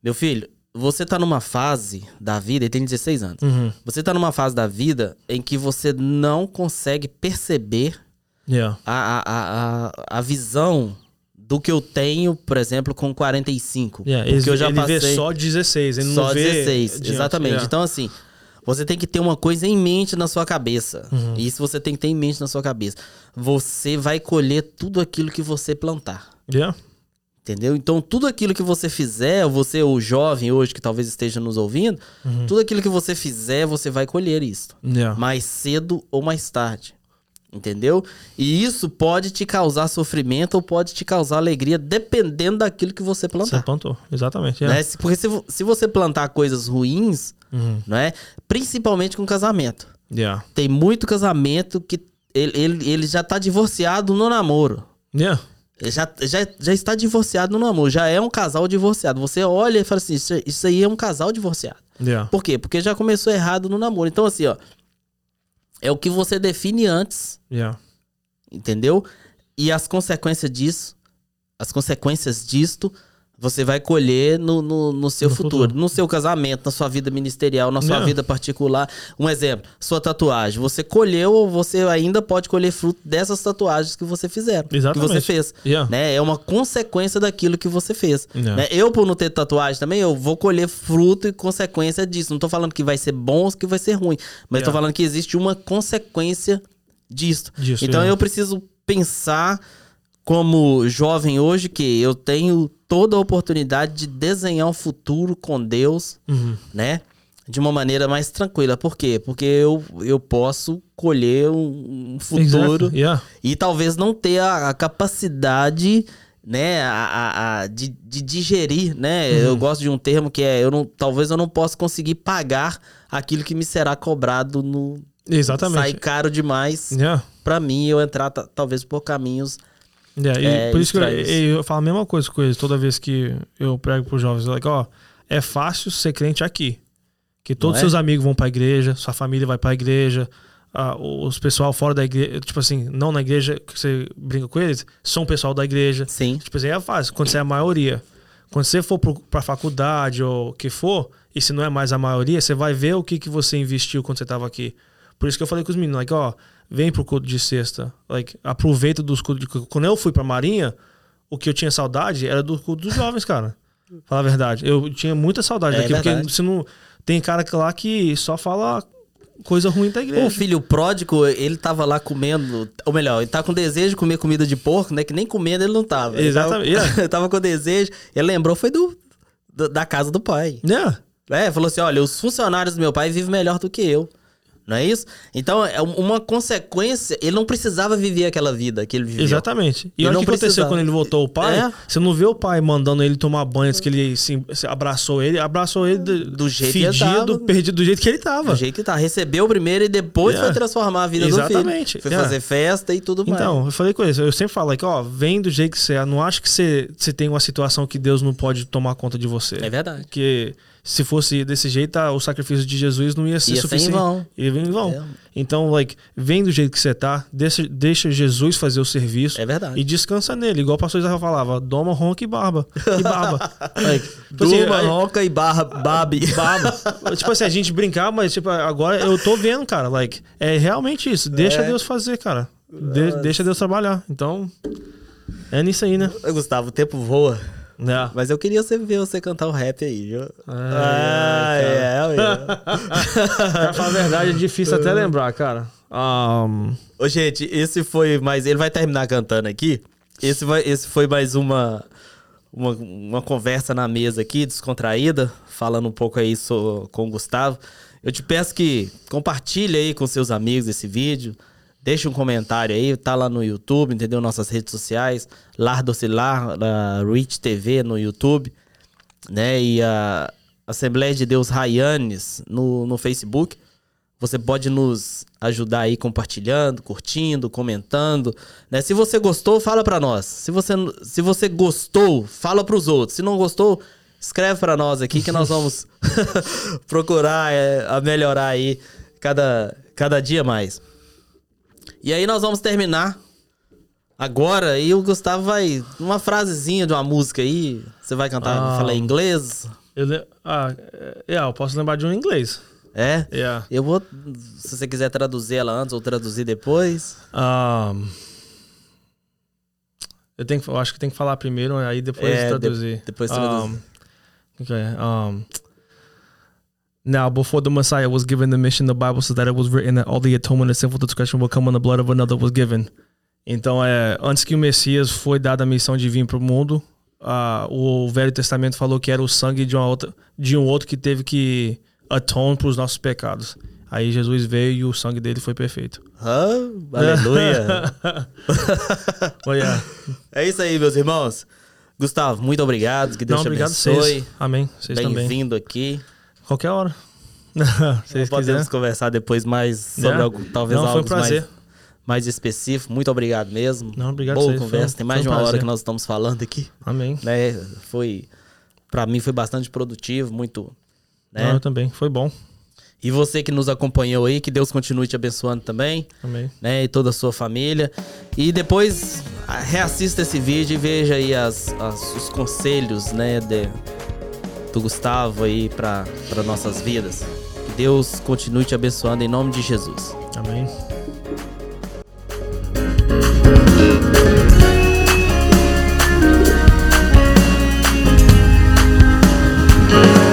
meu filho, você tá numa fase da vida, ele tem 16 anos. Uhum. Você tá numa fase da vida em que você não consegue perceber Yeah. a, a, a, a visão do que eu tenho, por exemplo, com 45. Yeah, porque ele, eu já ele passei vê só 16, ele só não vê 16, adiante. exatamente. Yeah. Então assim, você tem que ter uma coisa em mente na sua cabeça. Uhum. Isso você tem que ter em mente na sua cabeça. Você vai colher tudo aquilo que você plantar. Yeah. Entendeu? Então, tudo aquilo que você fizer, você, o jovem hoje que talvez esteja nos ouvindo, Uhum. tudo aquilo que você fizer, você vai colher isso. Yeah. Mais cedo ou mais tarde. Entendeu? E isso pode te causar sofrimento ou pode te causar alegria, dependendo daquilo que você Você plantar. plantou, exatamente. Yeah. Né? Porque se, se você plantar coisas ruins, Uhum. né? principalmente com casamento. Yeah. Tem muito casamento que ele, ele, ele já tá divorciado no namoro. Yeah. Já, já, já está divorciado no namoro, já é um casal divorciado. Você olha e fala assim: isso, isso aí é um casal divorciado. Yeah. Por quê? Porque já começou errado no namoro. Então, assim, ó. É o que você define antes, Yeah. entendeu? E as consequências disso, as consequências disto, você vai colher no, no, no seu No futuro, futuro. no seu casamento, na sua vida ministerial, na sua Não. vida particular. Um exemplo, sua tatuagem. Você colheu ou você ainda pode colher fruto dessas tatuagens que você fizeram, que você Exatamente. fez. Yeah. Né? É uma consequência daquilo que você fez. Yeah. né? Eu, por não ter tatuagem também, eu vou colher fruto e consequência disso. Não tô falando que vai ser bom ou que vai ser ruim, mas Yeah. tô falando que existe uma consequência disso. Disso, então eu preciso pensar como jovem hoje que eu tenho toda a oportunidade de desenhar um futuro com Deus, Uhum. né? De uma maneira mais tranquila. Por quê? Porque eu, eu posso colher um, um futuro Exactly. Yeah. e talvez não ter a, a capacidade né a, a- a- de, de digerir né Uhum. eu gosto de um termo que é eu não talvez eu não possa conseguir pagar aquilo que me será cobrado no Exatamente. sai caro demais Yeah. pra mim eu entrar ta- talvez por caminhos E É, por isso que eu, eu falo a mesma coisa com eles toda vez que eu prego pros jovens. Like, ó, é fácil ser crente aqui. Que todos é? seus amigos vão pra igreja, sua família vai pra igreja, ah, os pessoal fora da igreja, tipo assim, não na igreja que você brinca com eles, são pessoal da igreja. sim Tipo assim, é fácil, quando você é a maioria. Quando você for pro, pra faculdade ou o que for, e se não é mais a maioria, você vai ver o que, que você investiu quando você tava aqui. Por isso que eu falei com os meninos, like, ó, vem pro culto de sexta. Like, aproveita dos cultos de Quando eu fui pra Marinha, o que eu tinha saudade era do culto dos jovens, cara. [laughs] Falar a verdade. Eu tinha muita saudade É daqui, verdade. porque você não. Tem cara lá que só fala coisa ruim da igreja. o filho pródigo ele tava lá comendo ou melhor ele tá com desejo de comer comida de porco né que nem comendo ele não tava Ele Exatamente, tava, [laughs] ele tava com desejo ele lembrou foi do, do- da casa do pai Yeah. É, falou assim: olha, os funcionários do meu pai vivem melhor do que eu. Não é isso? Então, é um- uma consequência. Ele não precisava viver aquela vida que ele viveu. Exatamente. E olha o não que aconteceu precisava. quando ele voltou o pai. É. Você não vê o pai mandando ele tomar banho antes que ele se, se abraçou ele. Abraçou ele do, Do jeito que ele fedido, tava. perdido do jeito que ele tava. Do jeito que tá. Recebeu primeiro e depois Yeah. foi transformar a vida Exatamente. do filho. Foi Yeah. fazer festa e tudo mais. Então, eu falei com ele, eu sempre falo, like, ó, vem do jeito que você é. Não acho que você, você tem uma situação que Deus não pode tomar conta de você. É verdade. Porque se fosse desse jeito, ah, o sacrifício de Jesus não ia ser Ia ser em suficiente. vão. Ia em vão. É. Então, like, vem do jeito que você tá, deixa, deixa Jesus fazer o serviço. É verdade. E descansa nele, igual o pastor Israel falava, doma, ronca e barba. E barba. [laughs] like, tipo assim, ronca e barra, babe. [laughs] Barba. tipo assim, a gente brincar, mas tipo, agora eu tô vendo, cara. Like, é realmente isso. Deixa É. Deus fazer, cara. De- deixa Deus trabalhar. Então, é nisso aí, né? Gustavo, o tempo voa. É. Mas eu queria você ver você cantar o rap aí, viu? Ai, é, é. [laughs] Pra falar a verdade, é difícil até lembrar, cara. Um, Ô, gente, esse foi mais. Ele vai terminar cantando aqui. Esse, vai, esse foi mais uma, uma, uma conversa na mesa aqui, descontraída, falando um pouco aí so- com o Gustavo. Eu te peço que compartilhe aí com seus amigos esse vídeo. Deixa um comentário aí, tá lá no YouTube, entendeu? Nossas redes sociais, Lar Docilar, a Rich TV no YouTube, né? E a Assembleia de Deus Raianes no, no Facebook. Você pode nos ajudar aí compartilhando, curtindo, comentando, né? Se você gostou, fala pra nós. Se você se você gostou, fala pros outros. Se não gostou, escreve pra nós aqui que nós vamos [laughs] procurar é, a melhorar aí cada cada dia mais. E aí nós vamos terminar agora e o Gustavo vai uma frasezinha de uma música aí. Você vai cantar, Ah. falar em inglês? eu, ah, é, eu posso lembrar de um em inglês. É? Yeah. Eu vou, se você quiser traduzir ela antes ou traduzir depois. Um, Eu, tenho, eu acho que tem que falar primeiro, aí depois é, traduzir. De, depois traduzir. Um, okay, um, Now, before the Messiah was given the mission, the Bible says that it was written that all the atonement of sinful transgression will come when the blood of another was given. Então, é, antes que o Messias foi dada a missão de vir para o mundo, uh, o Velho Testamento falou que era o sangue de, uma outra, de um outro que teve que atone para os nossos pecados. Aí Jesus veio e o sangue dele foi perfeito. Aleluia! [laughs] oh, yeah. É isso aí, meus irmãos. Gustavo, muito obrigado. Que Deus Não, te obrigado abençoe. Vocês. Amém. Vocês Bem-vindo aqui. Qualquer hora. [laughs] Vocês podemos conversar depois mais sobre é. algo, talvez Não, algo um mais, mais específico. Muito obrigado mesmo. Não, obrigado Boa conversa. Tem mais de uma hora que nós estamos falando aqui. Amém. Né? Foi, para mim foi bastante produtivo, muito. Né? Não, eu também. Foi bom. E você que nos acompanhou aí, que Deus continue te abençoando também. Amém. Né? E toda a sua família. E depois reassista esse vídeo e veja aí as, as os conselhos, né? De, do Gustavo aí para nossas vidas. Que Deus continue te abençoando em nome de Jesus. Amém. thank